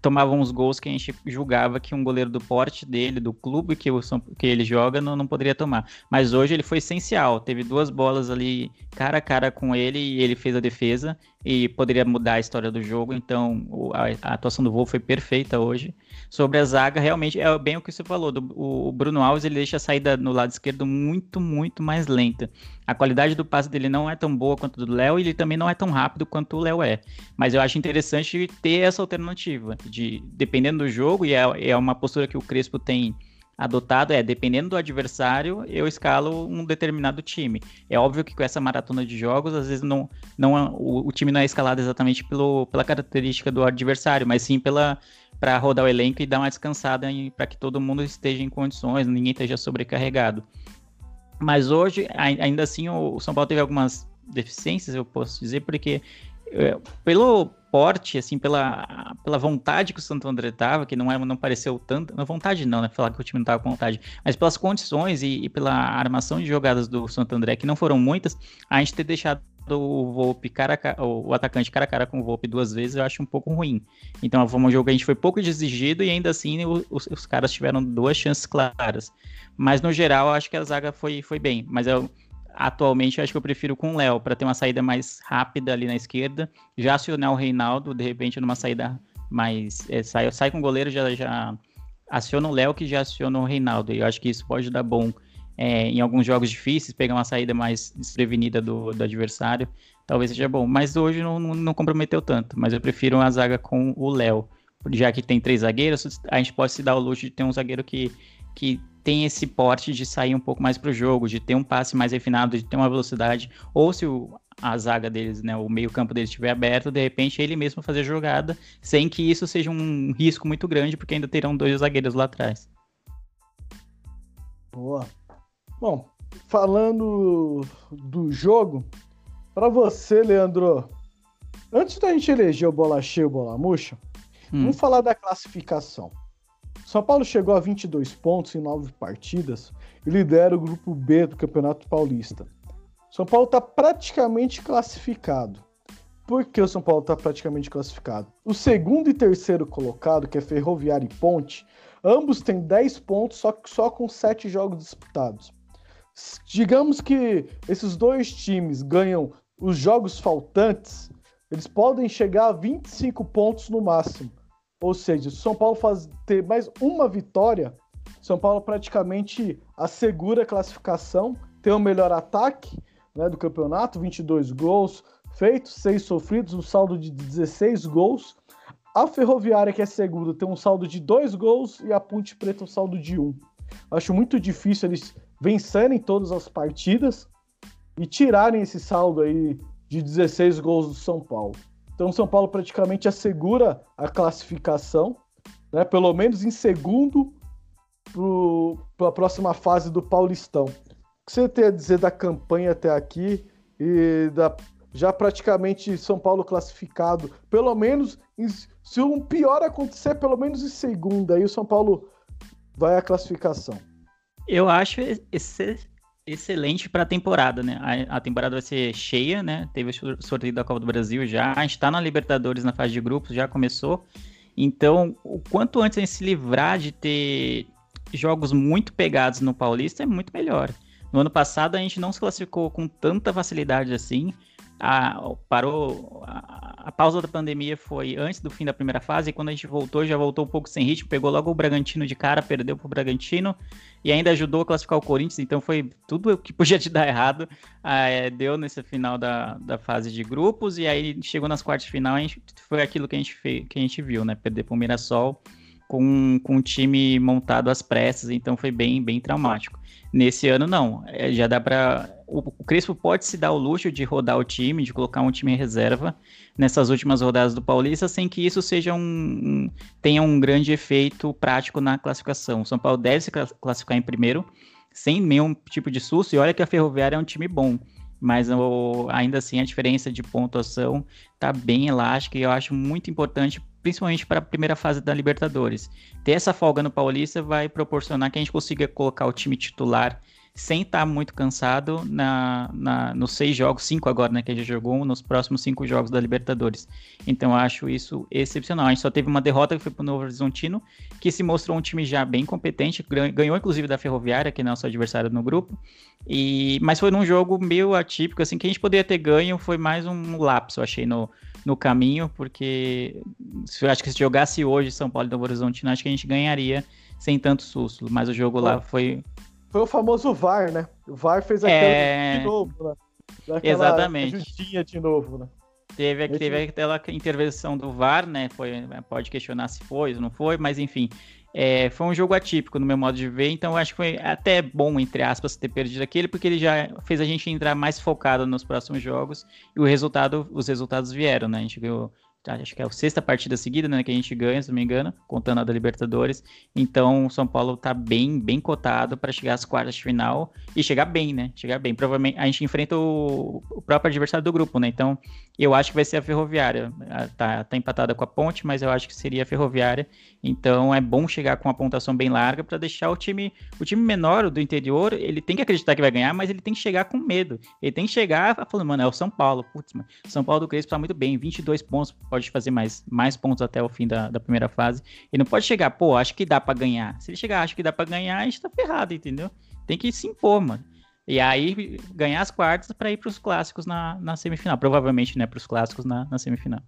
tomava uns gols que a gente julgava que um goleiro do porte dele, do clube que, o, que ele joga, não, não poderia tomar. Mas hoje ele foi essencial. Teve duas bolas ali cara a cara com ele e ele fez a defesa e poderia mudar a história do jogo. Então a, a atuação do Voo foi perfeita hoje. Sobre a zaga, realmente é bem o que você falou. Do, o, Bruno Alves ele deixa a saída no lado esquerdo muito, muito mais lenta. A qualidade do passe dele não é tão boa quanto do Léo e ele também não é tão rápido quanto o Léo é. Mas eu acho interessante ter essa alternativa de dependendo do jogo e é, é uma postura que o Crespo tem adotado é, dependendo do adversário, eu escalo um determinado time. É óbvio que com essa maratona de jogos, às vezes não, não o, o time não é escalado exatamente pelo, pela característica do adversário, mas sim pela para rodar o elenco e dar uma descansada para que todo mundo esteja em condições, ninguém esteja sobrecarregado. Mas hoje, ainda assim, o São Paulo teve algumas deficiências, eu posso dizer, porque é, pelo porte, assim, pela, pela vontade que o Santo André tava, que não, é, não pareceu tanto. Não, vontade não, né? Falar que o time não tava com vontade. Mas pelas condições e, e pela armação de jogadas do Santo André, que não foram muitas, a gente ter deixado o Volpe cara, o atacante cara a cara com o Volpe duas vezes, eu acho um pouco ruim. Então foi um jogo que a gente foi pouco exigido e ainda assim os, os caras tiveram duas chances claras. Mas no geral, eu acho que a zaga foi, foi bem. Mas eu, atualmente eu acho que eu prefiro com o Léo, para ter uma saída mais rápida ali na esquerda. Já acionar o Reinaldo, de repente, numa saída mais. É, sai, sai com o goleiro, já, já aciona o Léo, que já aciona o Reinaldo. E eu acho que isso pode dar bom é, em alguns jogos difíceis, pegar uma saída mais desprevenida do, do adversário. Talvez seja bom. Mas hoje não, não, comprometeu tanto. Mas eu prefiro uma zaga com o Léo. Já que tem três zagueiros, a gente pode se dar o luxo de ter um zagueiro que, que tem esse porte de sair um pouco mais para o jogo, de ter um passe mais refinado, de ter uma velocidade, ou se o, a zaga deles, né, o meio-campo deles estiver aberto, de repente ele mesmo fazer jogada, sem que isso seja um risco muito grande, porque ainda terão dois zagueiros lá atrás. Boa. Bom, falando do jogo, para você, Leandro, antes da gente eleger o bola cheia e o bola murcha, hum. vamos falar da classificação. São Paulo chegou a 22 pontos em nove partidas e lidera o grupo B do Campeonato Paulista. São Paulo está praticamente classificado. Por que o São Paulo está praticamente classificado? O segundo e terceiro colocado, que é Ferroviário e Ponte, ambos têm 10 pontos, só, só com 7 jogos disputados. Digamos que esses dois times ganham os jogos faltantes, eles podem chegar a 25 pontos no máximo. Ou seja, se o São Paulo faz, ter mais uma vitória, São Paulo praticamente assegura a classificação, tem o melhor ataque né, do campeonato, 22 gols feitos, 6 sofridos, um saldo de 16 gols. A Ferroviária, que é segunda, tem um saldo de dois gols e a Ponte Preta um saldo de um. Acho muito difícil eles vencerem todas as partidas e tirarem esse saldo aí de 16 gols do São Paulo. Então, o São Paulo praticamente assegura a classificação, né? pelo menos em segundo para a próxima fase do Paulistão. O que você tem a dizer da campanha até aqui e da já praticamente São Paulo classificado, pelo menos em, se um pior acontecer, pelo menos em segunda, aí o São Paulo vai à classificação. Eu acho esse, excelente para a temporada, né? A, a, temporada vai ser cheia, né? Teve o sorteio da Copa do Brasil já, a gente está na Libertadores na fase de grupos, já começou. Então, o quanto antes a gente se livrar de ter jogos muito pegados no Paulista é muito melhor. No ano passado a gente não se classificou com tanta facilidade assim a, parou. A, a, pausa da pandemia foi antes do fim da primeira fase, e quando a gente voltou, já voltou um pouco sem ritmo, pegou logo o Bragantino de cara, perdeu pro Bragantino e ainda ajudou a classificar o Corinthians, então foi tudo que podia te dar errado, é, deu nesse final da, da fase de grupos, e aí chegou nas quartas de final, gente, foi aquilo que a gente, fez, que a gente viu, né? Perder pro Mirassol com, com um time montado às pressas, então foi bem, bem traumático. Nesse ano, não. É, já dá para. O, o Crespo pode se dar o luxo de rodar o time, de colocar um time em reserva nessas últimas rodadas do Paulista, sem que isso seja um, um tenha um grande efeito prático na classificação. O São Paulo deve se classificar em primeiro, sem nenhum tipo de susto. E olha que a Ferroviária é um time bom mas o, ainda assim a diferença de pontuação está bem elástica e eu acho muito importante, principalmente para a primeira fase da Libertadores. Ter essa folga no Paulista vai proporcionar que a gente consiga colocar o time titular sem estar tá muito cansado na, na, nos seis jogos, cinco agora, né, que a gente jogou, nos próximos cinco jogos da Libertadores. Então eu acho isso excepcional. A gente só teve uma derrota que foi para o Novo Horizontino, que se mostrou um time já bem competente, ganhou inclusive da Ferroviária, que é nosso adversário no grupo, e, mas foi num jogo meio atípico, assim, que a gente poderia ter ganho, foi mais um lapso, eu achei, no, no caminho, porque eu acho que se jogasse hoje São Paulo e Novo Horizontino, acho que a gente ganharia sem tanto susto, mas o jogo lá foi... Foi o famoso VAR, né? O VAR fez aquela é... de novo, né? Daquela Exatamente. Justinha de novo, né? Teve, teve aquela intervenção do VAR, né? Foi, pode questionar se foi ou não foi, mas enfim, é, foi um jogo atípico no meu modo de ver, então acho que foi até bom, entre aspas, ter perdido aquele, porque ele já fez a gente entrar mais focado nos próximos jogos e o resultado, os resultados vieram, né? A gente ganhou acho que é a sexta partida seguida, né, que a gente ganha, se não me engano, contando a da Libertadores. Então, o São Paulo tá bem, bem cotado para chegar às quartas de final e chegar bem, né? Chegar bem. Provavelmente a gente enfrenta o, o, próprio adversário do grupo, né? Então, eu acho que vai ser a Ferroviária. Tá, tá empatada com a Ponte, mas eu acho que seria a Ferroviária. Então, é bom chegar com uma pontuação bem larga para deixar o time, o time menor do interior, ele tem que acreditar que vai ganhar, mas ele tem que chegar com medo. Ele tem que chegar falando, mano, é o São Paulo. Putz, mano, São Paulo do Crespo tá muito bem, 22 pontos pode fazer mais, mais pontos até o fim da, da primeira fase. Ele não pode chegar, pô, acho que dá para ganhar. Se ele chegar, acho que dá para ganhar, a gente tá ferrado, entendeu? Tem que se impor, mano. E aí ganhar as quartas para ir para os clássicos na, na semifinal. Provavelmente, né, para os clássicos na, na semifinal.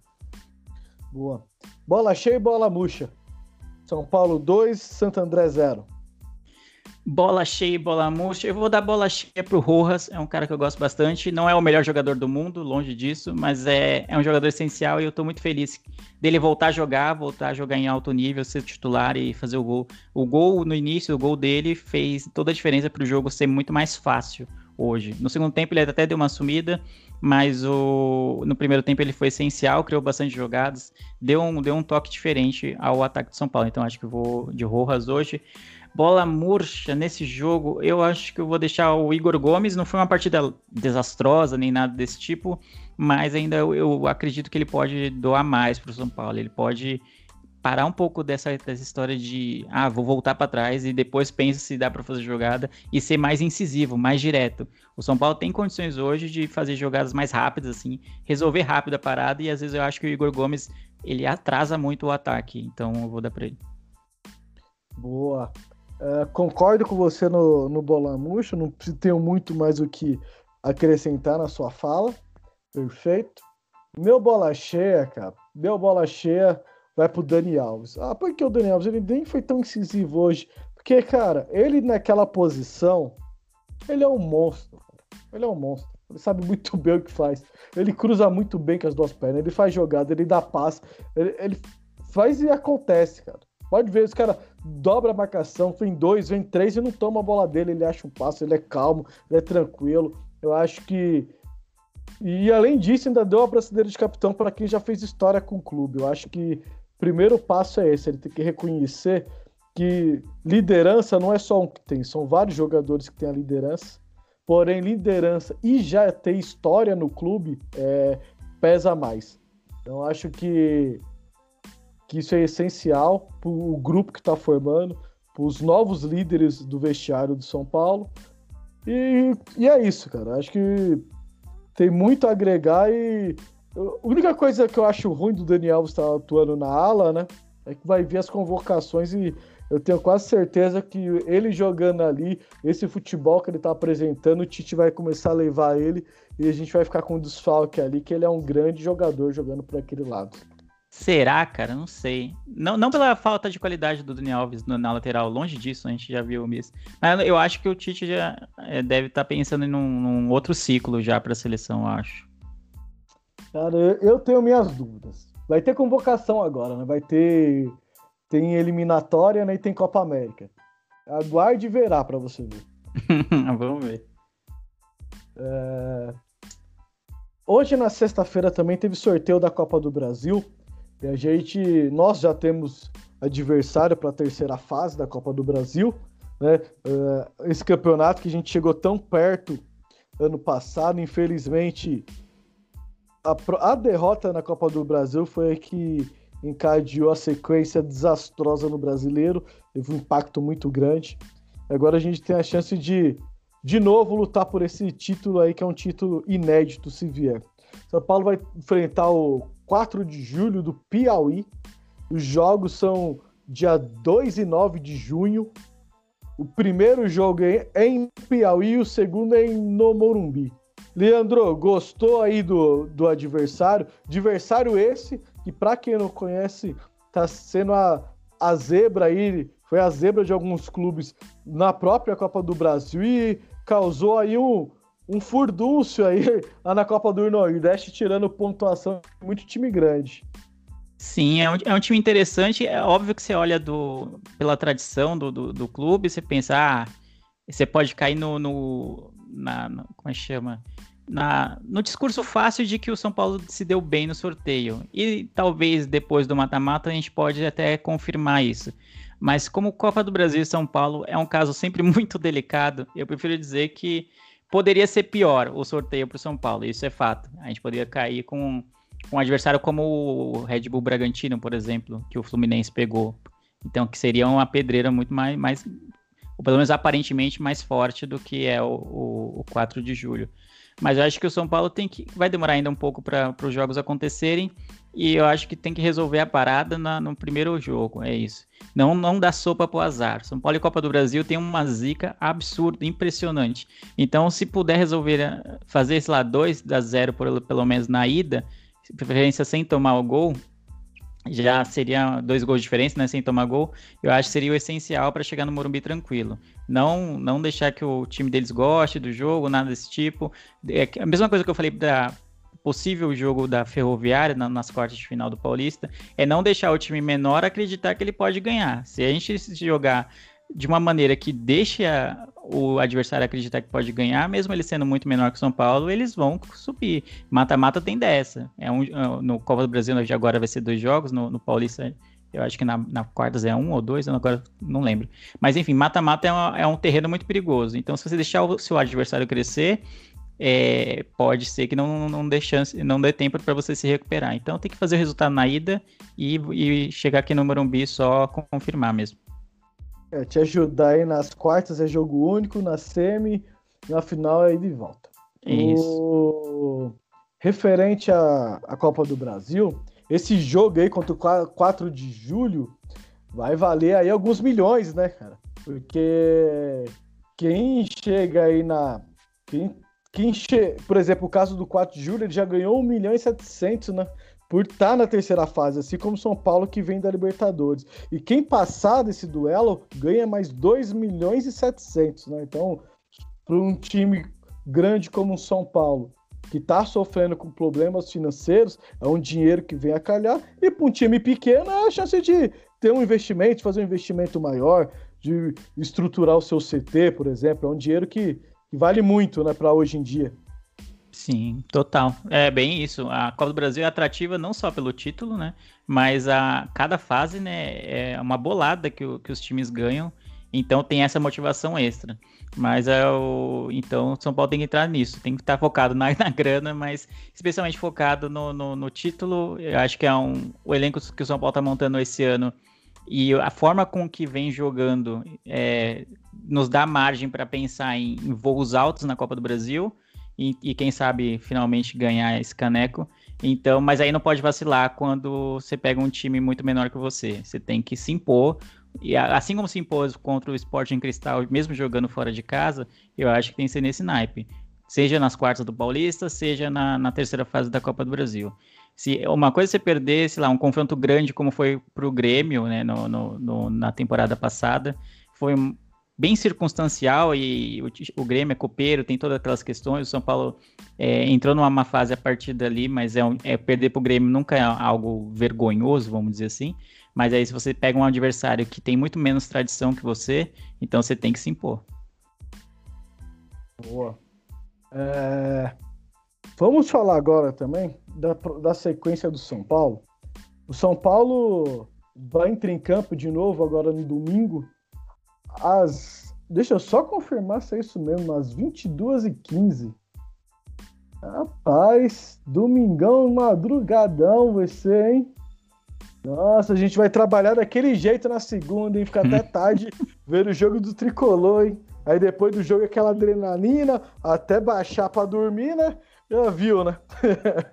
Boa. Bola cheia e bola murcha. São Paulo 2, Santo André 0 bola cheia e bola murcha. Eu vou dar bola cheia pro Rojas, é um cara que eu gosto bastante. Não é o melhor jogador do mundo, longe disso, mas é, é um jogador essencial e eu tô muito feliz dele voltar a jogar, voltar a jogar em alto nível, ser titular e fazer o gol. O gol no início, o gol dele fez toda a diferença pro jogo ser muito mais fácil hoje. No segundo tempo ele até deu uma sumida, mas o, no primeiro tempo ele foi essencial, criou bastante jogadas, deu um, deu um toque diferente ao ataque de São Paulo. Então acho que vou de Rojas hoje. Bola murcha nesse jogo, eu acho que eu vou deixar o Igor Gomes. Não foi uma partida desastrosa nem nada desse tipo, mas ainda eu, eu acredito que ele pode doar mais para o São Paulo. Ele pode parar um pouco dessa, dessa história de ah, vou voltar para trás e depois pensa se dá para fazer jogada e ser mais incisivo, mais direto. O São Paulo tem condições hoje de fazer jogadas mais rápidas assim, resolver rápido a parada e às vezes eu acho que o Igor Gomes ele atrasa muito o ataque, então eu vou dar para ele. Boa. É, concordo com você no, no Bolamucho, não tenho muito mais o que acrescentar na sua fala. Perfeito. Meu bola cheia, cara. Meu bola cheia vai pro Dani Alves. Ah, por que o Dani Alves? Ele nem foi tão incisivo hoje. Porque, cara, ele naquela posição, ele é um monstro. Ele é um monstro. Ele sabe muito bem o que faz. Ele cruza muito bem com as duas pernas. Ele faz jogada, ele dá passe. Ele, ele faz e acontece, cara. Pode ver, os caras dobra a marcação, vem dois, vem três e não toma a bola dele, ele acha um passo, ele é calmo, ele é tranquilo. Eu acho que. E além disso, ainda deu a braçadeira de capitão para quem já fez história com o clube. Eu acho que o primeiro passo é esse, ele tem que reconhecer que liderança não é só um que tem, são vários jogadores que têm a liderança. Porém, liderança e já ter história no clube é, pesa mais. Então, acho que, que isso é essencial para o grupo que está formando, para os novos líderes do vestiário do São Paulo. E, e é isso, cara. Acho que tem muito a agregar e a única coisa que eu acho ruim do Daniel estar atuando na ala, né? É que vai ver as convocações e eu tenho quase certeza que ele jogando ali, esse futebol que ele tá apresentando, o Tite vai começar a levar ele e a gente vai ficar com um desfalque ali, que ele é um grande jogador jogando por aquele lado. Será, cara? Não sei. Não, não pela falta de qualidade do Daniel Alves na lateral, longe disso, a gente já viu isso. Mas eu acho que o Tite já é, deve estar tá pensando em um, num outro ciclo já para a seleção, eu acho. Cara, eu tenho minhas dúvidas. Vai ter convocação agora, né? Vai ter tem eliminatória né, e tem Copa América. Aguarde e verá para você ver. Vamos ver. É... Hoje, na sexta-feira, também teve sorteio da Copa do Brasil. E a gente, nós já temos adversário para a terceira fase da Copa do Brasil. Né? É, esse campeonato que a gente chegou tão perto ano passado, infelizmente, a, a derrota na Copa do Brasil foi a que encadeou a sequência desastrosa no brasileiro, teve um impacto muito grande. Agora a gente tem a chance de, de novo, lutar por esse título aí, que é um título inédito se vier. São Paulo vai enfrentar o 4 de julho do Piauí. Os jogos são dia 2 e 9 de junho. O primeiro jogo é em Piauí e o segundo é em no Morumbi. Leandro, gostou aí do, do adversário? Adversário esse que, para quem não conhece, tá sendo a, a zebra aí, foi a zebra de alguns clubes na própria Copa do Brasil e causou aí um, um furdúncio aí lá na Copa do Nordeste, tirando pontuação muito time grande. Sim, é um, é um, time interessante. É óbvio que você olha do, pela tradição do, do, do clube, você pensa, ah, você pode cair no. no na, como é que chama? na, no discurso fácil de que o São Paulo se deu bem no sorteio. E talvez depois do mata-mata a gente pode até confirmar isso. Mas como Copa do Brasil e São Paulo é um caso sempre muito delicado, eu prefiro dizer que poderia ser pior o sorteio para o São Paulo. Isso é fato. A gente poderia cair com um adversário como o Red Bull Bragantino, por exemplo, que o Fluminense pegou. Então, que seria uma pedreira muito mais, mais ou pelo menos aparentemente mais forte do que é o, o, o 4 de julho. Mas eu acho que o São Paulo tem que. Vai demorar ainda um pouco para os jogos acontecerem. E eu acho que tem que resolver a parada na, no primeiro jogo. É isso. Não, não dá sopa pro azar. São Paulo e Copa do Brasil tem uma zica absurda, impressionante. Então, se puder resolver eh, fazer, sei lá, 2 a 0 pelo menos na ida, preferência sem tomar o gol, já seria dois gols de diferença, né, sem tomar gol. Eu acho que seria o essencial para chegar no Morumbi tranquilo. Não, não deixar que o time deles goste do jogo, nada desse tipo. É a mesma coisa que eu falei da possível jogo da Ferroviária nas quartas de final do Paulista, é não deixar o time menor acreditar que ele pode ganhar. Se a gente jogar de uma maneira que deixe a, o adversário acreditar que pode ganhar, mesmo ele sendo muito menor que o São Paulo, eles vão subir. Mata-mata tem dessa. É um, é, no Copa do Brasil agora vai ser dois jogos, no, no Paulista eu acho que na, na quartas é um ou dois, agora não lembro. Mas enfim, mata-mata é, é, um terreno muito perigoso. Então, se você deixar o seu adversário crescer, é, pode ser que não, não dê chance, não dê tempo para você se recuperar. Então tem que fazer o resultado na ida e, e chegar aqui no Morumbi só confirmar mesmo. É, te ajudar aí nas quartas é jogo único, na semi, na final é de volta. Isso. O... Referente à, à Copa do Brasil, esse jogo aí contra o 4 de julho vai valer aí alguns milhões, né, cara? Porque quem chega aí na. Quem, quem che... Por exemplo, o caso do 4 de julho, ele já ganhou 1 milhão e 700, né? Por estar tá na terceira fase, assim como São Paulo que vem da Libertadores. E quem passar desse duelo ganha mais 2 milhões e 700, né? Então, para um time grande como o São Paulo que está sofrendo com problemas financeiros, é um dinheiro que vem a calhar, e para um time pequeno é a chance de ter um investimento, fazer um investimento maior, de estruturar o seu CT, por exemplo, é um dinheiro que, que vale muito né, para hoje em dia. Sim, total. É bem isso. A Copa do Brasil é atrativa não só pelo título, né? Mas a cada fase, né, é uma bolada que, o, que os times ganham. Então tem essa motivação extra. Mas é o. Então São Paulo tem que entrar nisso. Tem que estar focado na, na grana, mas especialmente focado no, no, no, título. Eu acho que é um. O elenco que o São Paulo está montando esse ano e a forma com que vem jogando é, nos dá margem para pensar em, em, voos altos na Copa do Brasil e, e, quem sabe finalmente ganhar esse caneco. Então, mas aí não pode vacilar quando você pega um time muito menor que você. Você tem que se impor. E assim como se impôs contra o Sporting Cristal, mesmo jogando fora de casa, eu acho que tem que ser nesse naipe. Seja nas quartas do Paulista, seja na, na terceira fase da Copa do Brasil. Se uma coisa é você perder, sei lá, um confronto grande como foi para o Grêmio, né, no, no, no, na temporada passada, foi bem circunstancial e o, o, Grêmio é copeiro, tem todas aquelas questões. O São Paulo é, entrou numa má fase a partir dali, mas é, um, é perder para o Grêmio nunca é algo vergonhoso, vamos dizer assim. Mas aí, se você pega um adversário que tem muito menos tradição que você, então você tem que se impor. Boa. É... Vamos falar agora também da, da sequência do São Paulo. O São Paulo vai entrar em campo de novo agora no domingo às. Deixa eu só confirmar se é isso mesmo, às 22h15. Rapaz, domingão, madrugadão ser, hein? Nossa, a gente vai trabalhar daquele jeito na segunda, hein? Ficar até tarde ver o jogo do tricolor, hein? Aí depois do jogo aquela adrenalina, até baixar para dormir, né? Já viu, né?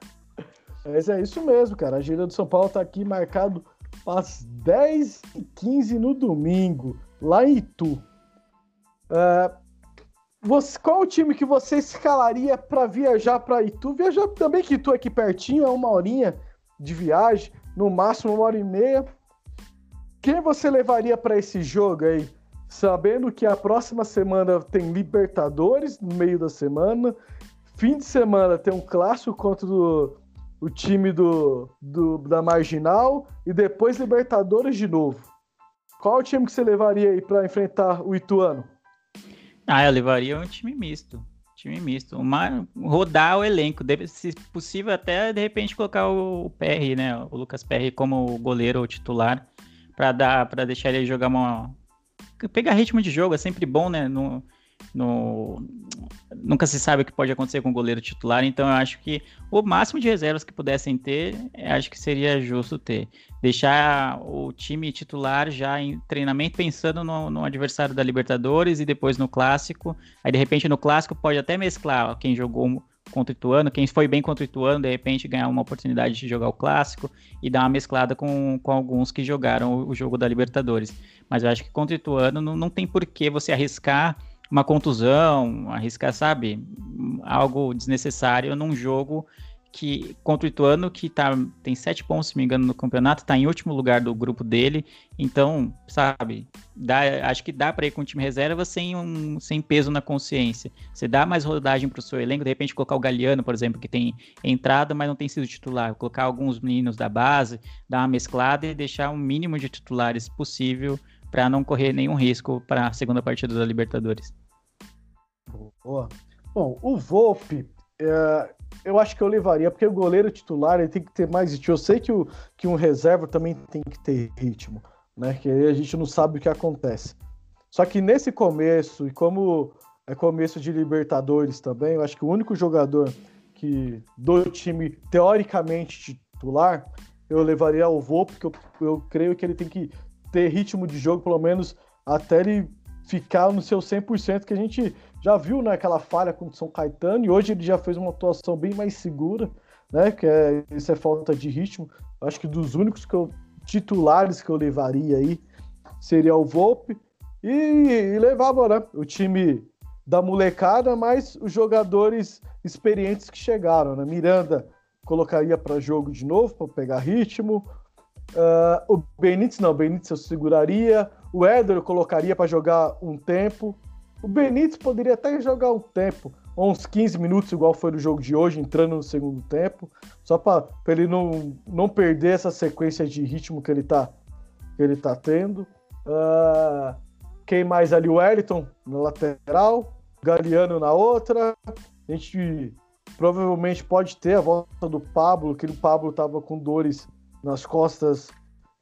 Mas é isso mesmo, cara. A agenda do São Paulo tá aqui marcado às 10h15 no domingo lá em Itu. Você, qual o time que você escalaria para viajar para Itu? Viajar também que Itu é aqui pertinho, é uma horinha de viagem, no máximo uma hora e meia. Quem você levaria para esse jogo aí? Sabendo que a próxima semana tem Libertadores no meio da semana, fim de semana tem um clássico contra o, o time do, do, da Marginal e depois Libertadores de novo. Qual o time que você levaria aí para enfrentar o Ituano? Ah, eu levaria um time misto. Time misto. Uma, rodar o elenco. Deve, se possível, até de repente colocar o, o PR, né? O Lucas PR como goleiro ou titular. para dar para deixar ele jogar uma. Pegar ritmo de jogo é sempre bom, né? No, no, nunca se sabe o que pode acontecer com o goleiro titular, então eu acho que o máximo de reservas que pudessem ter, acho que seria justo ter. Deixar o time titular já em treinamento pensando no, no adversário da Libertadores e depois no clássico. Aí de repente no clássico pode até mesclar quem jogou contra o Ituano, quem foi bem contra o Ituano, de repente ganhar uma oportunidade de jogar o clássico e dar uma mesclada com, com alguns que jogaram o, o jogo da Libertadores. Mas eu acho que contra o Ituano não, não tem por que você arriscar uma contusão, arriscar, sabe, algo desnecessário num jogo que contra o Ituano, que tá, tem sete pontos, se me engano, no campeonato, está em último lugar do grupo dele. Então, sabe, dá, acho que dá para ir com o time reserva sem, um, sem peso na consciência. Você dá mais rodagem para o seu elenco, de repente colocar o Galeano, por exemplo, que tem entrada, mas não tem sido titular. Colocar alguns meninos da base, dar uma mesclada e deixar o mínimo de titulares possível para não correr nenhum risco para a segunda partida da Libertadores. Boa. Bom, o Volpe, é, eu acho que eu levaria, porque o goleiro titular ele tem que ter mais ritmo. Eu sei que, o, que um reserva também tem que ter ritmo, né? Que aí a gente não sabe o que acontece. Só que nesse começo, e como é começo de Libertadores também, eu acho que o único jogador que do time teoricamente titular, eu levaria o Volpe, porque eu, eu creio que ele tem que ter ritmo de jogo, pelo menos até ele ficar no seu 100%, que a gente já viu né, falha com o São Caetano, e hoje ele já fez uma atuação bem mais segura, né? Que é, isso é falta de ritmo. Acho que dos únicos que eu, titulares que eu levaria aí seria o Volpe e, e levava né, o time da molecada, mas os jogadores experientes que chegaram, né? Miranda colocaria para jogo de novo, para pegar ritmo. Uh, o Benítez não, o Benítez eu seguraria. O Éder eu colocaria para jogar um tempo. O Benítez poderia até jogar um tempo, uns 15 minutos, igual foi no jogo de hoje, entrando no segundo tempo, só para ele não, não perder essa sequência de ritmo que ele tá, que ele tá tendo. Uh, quem mais ali? O Wellington na lateral, Galeano na outra. A gente provavelmente pode ter a volta do Pablo, que o Pablo estava com dores nas costas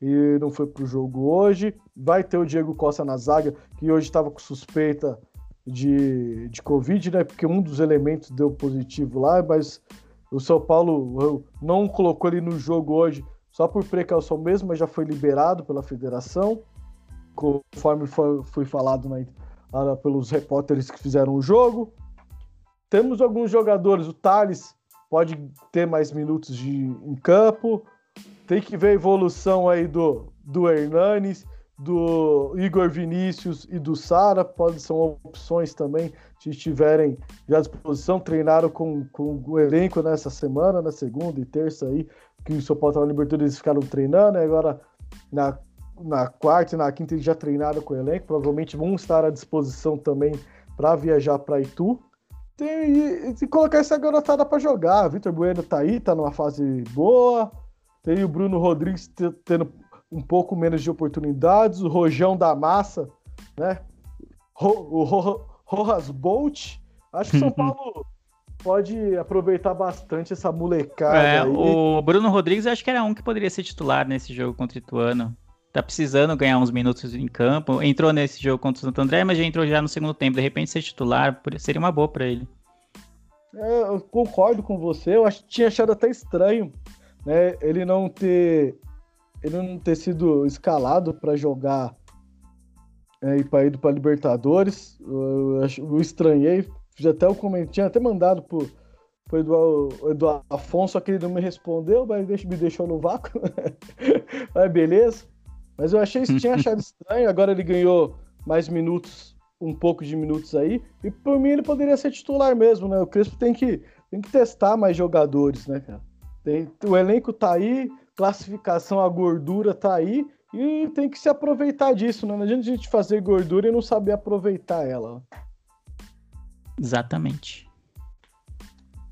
e não foi pro jogo hoje. Vai ter o Diego Costa na zaga, que hoje estava com suspeita de, de Covid, né? Porque um dos elementos deu positivo lá, mas o São Paulo não colocou ele no jogo hoje só por precaução mesmo, mas já foi liberado pela federação, conforme foi, foi falado na, pelos repórteres que fizeram o jogo. Temos alguns jogadores, o Thales pode ter mais minutos de, em campo, tem que ver a evolução aí do, do Hernanes, do Igor Vinícius e do Sara, podem ser opções também, se estiverem já à disposição, treinaram com, com o elenco nessa semana, na segunda e terça aí, que o São Paulo estava na Libertadores, eles ficaram treinando, agora na, na quarta e na quinta eles já treinaram com o elenco, provavelmente vão estar à disposição também para viajar para Itu. Tem, e, e, colocar essa garotada para jogar, Vitor Bueno tá aí, tá numa fase boa, tem o Bruno Rodrigues tendo um pouco menos de oportunidades, o Rojão da Massa, né? O Rojas Bolt. Acho que o São Paulo pode aproveitar bastante essa molecada. É, aí. o Bruno Rodrigues acho que era um que poderia ser titular nesse jogo contra o Ituano. Tá precisando ganhar uns minutos em campo. Entrou nesse jogo contra o Santo André, mas já entrou já no segundo tempo. De repente ser titular seria uma boa para ele. É, eu concordo com você. Eu acho, tinha achado até estranho né, ele não ter ele não ter sido escalado para jogar é, e para ir para Libertadores. Eu, eu, estranhei, fiz até o comentário, tinha até mandado pro, pro Eduardo, Eduardo Afonso, só que ele não me respondeu, mas me deixou no vácuo. mas beleza. Mas eu achei, tinha achado estranho, agora ele ganhou mais minutos, um pouco de minutos aí, e por mim ele poderia ser titular mesmo, né? O Crespo tem que, tem que testar mais jogadores, né, cara? Tem, o elenco tá aí, classificação, a gordura tá aí e tem que se aproveitar disso, né? não adianta a gente fazer gordura e não saber aproveitar ela. Exatamente.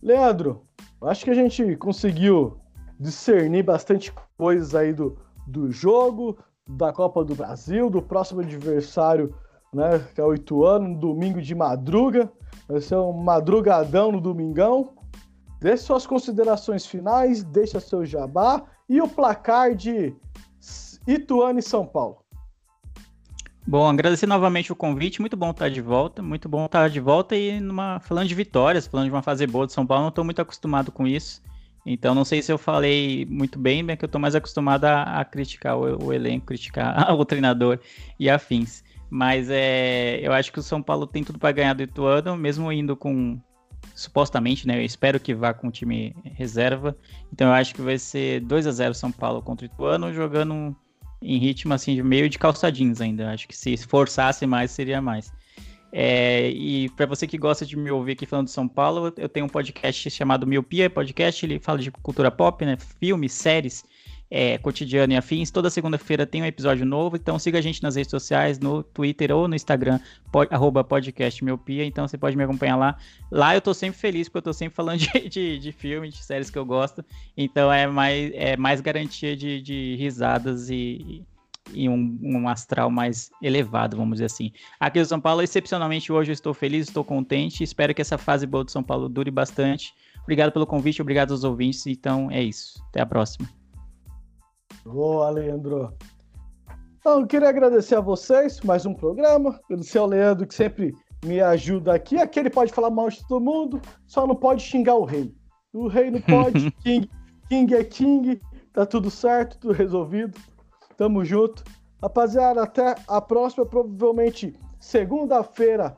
Leandro, acho que a gente conseguiu discernir bastante coisas aí do, do jogo, da Copa do Brasil, do próximo adversário, né, que é o Ituano, no domingo de madruga. Vai ser um madrugadão no domingão. Deixe suas considerações finais, deixa seu jabá e o placar de Ituano e São Paulo. Bom, agradecer novamente o convite, muito bom estar de volta, muito bom estar de volta e numa falando de vitórias, falando de uma fase boa de São Paulo, não estou muito acostumado com isso. Então não sei se eu falei muito bem, mas que eu estou mais acostumado a, a criticar o, o, elenco, criticar o treinador e afins. Mas é, eu acho que o São Paulo tem tudo para ganhar do Ituano, mesmo indo com supostamente, né? Eu espero que vá com o time reserva. Então eu acho que vai ser 2 a 0 São Paulo contra o Ituano, jogando em ritmo assim de meio de calçadinhos ainda. Acho que se esforçasse mais seria mais. É, e para você que gosta de me ouvir aqui falando de São Paulo, eu tenho um podcast chamado Miopia Podcast, ele fala de cultura pop, né? Filmes, séries é, cotidiano e afins. Toda segunda-feira tem um episódio novo, então siga a gente nas redes sociais, no Twitter ou no Instagram, pod, arroba podcast miopia, então você pode me acompanhar lá. Lá eu tô sempre feliz, porque eu tô sempre falando de, de, de filmes, de séries que eu gosto, então é mais, é mais garantia de, de risadas e, e um, um, astral mais elevado, vamos dizer assim. Aqui no São Paulo, excepcionalmente hoje eu estou feliz, estou contente, espero que essa fase boa do São Paulo dure bastante. Obrigado pelo convite, obrigado aos ouvintes, então é isso. Até a próxima. Boa, Leandro. Então, eu queria agradecer a vocês mais um programa. Agradecer ao Leandro que sempre me ajuda aqui. Aqui ele pode falar mal de todo mundo, só não pode xingar o rei. O rei não pode, King, King é King, tá tudo certo, tudo resolvido. Tamo junto. Rapaziada, até a próxima, provavelmente segunda-feira.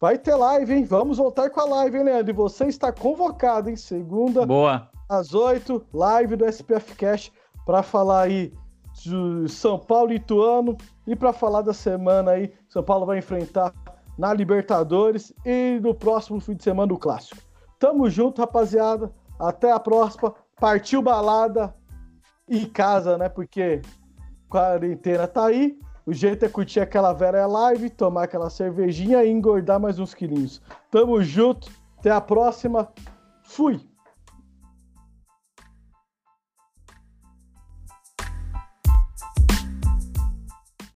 Vai ter live, hein? Vamos voltar com a live, hein, Leandro? E você está convocado, hein? Segunda, Boa. às oito, live do SPF Cash para falar aí de São Paulo e Ituano e para falar da semana aí, São Paulo vai enfrentar na Libertadores e no próximo fim de semana o Clássico. Tamo junto, rapaziada. Até a próxima. Partiu balada e casa, né? Porque quarentena tá aí. O jeito é curtir aquela Vera Live, tomar aquela cervejinha e engordar mais uns quilinhos. Tamo junto Até a próxima. Fui!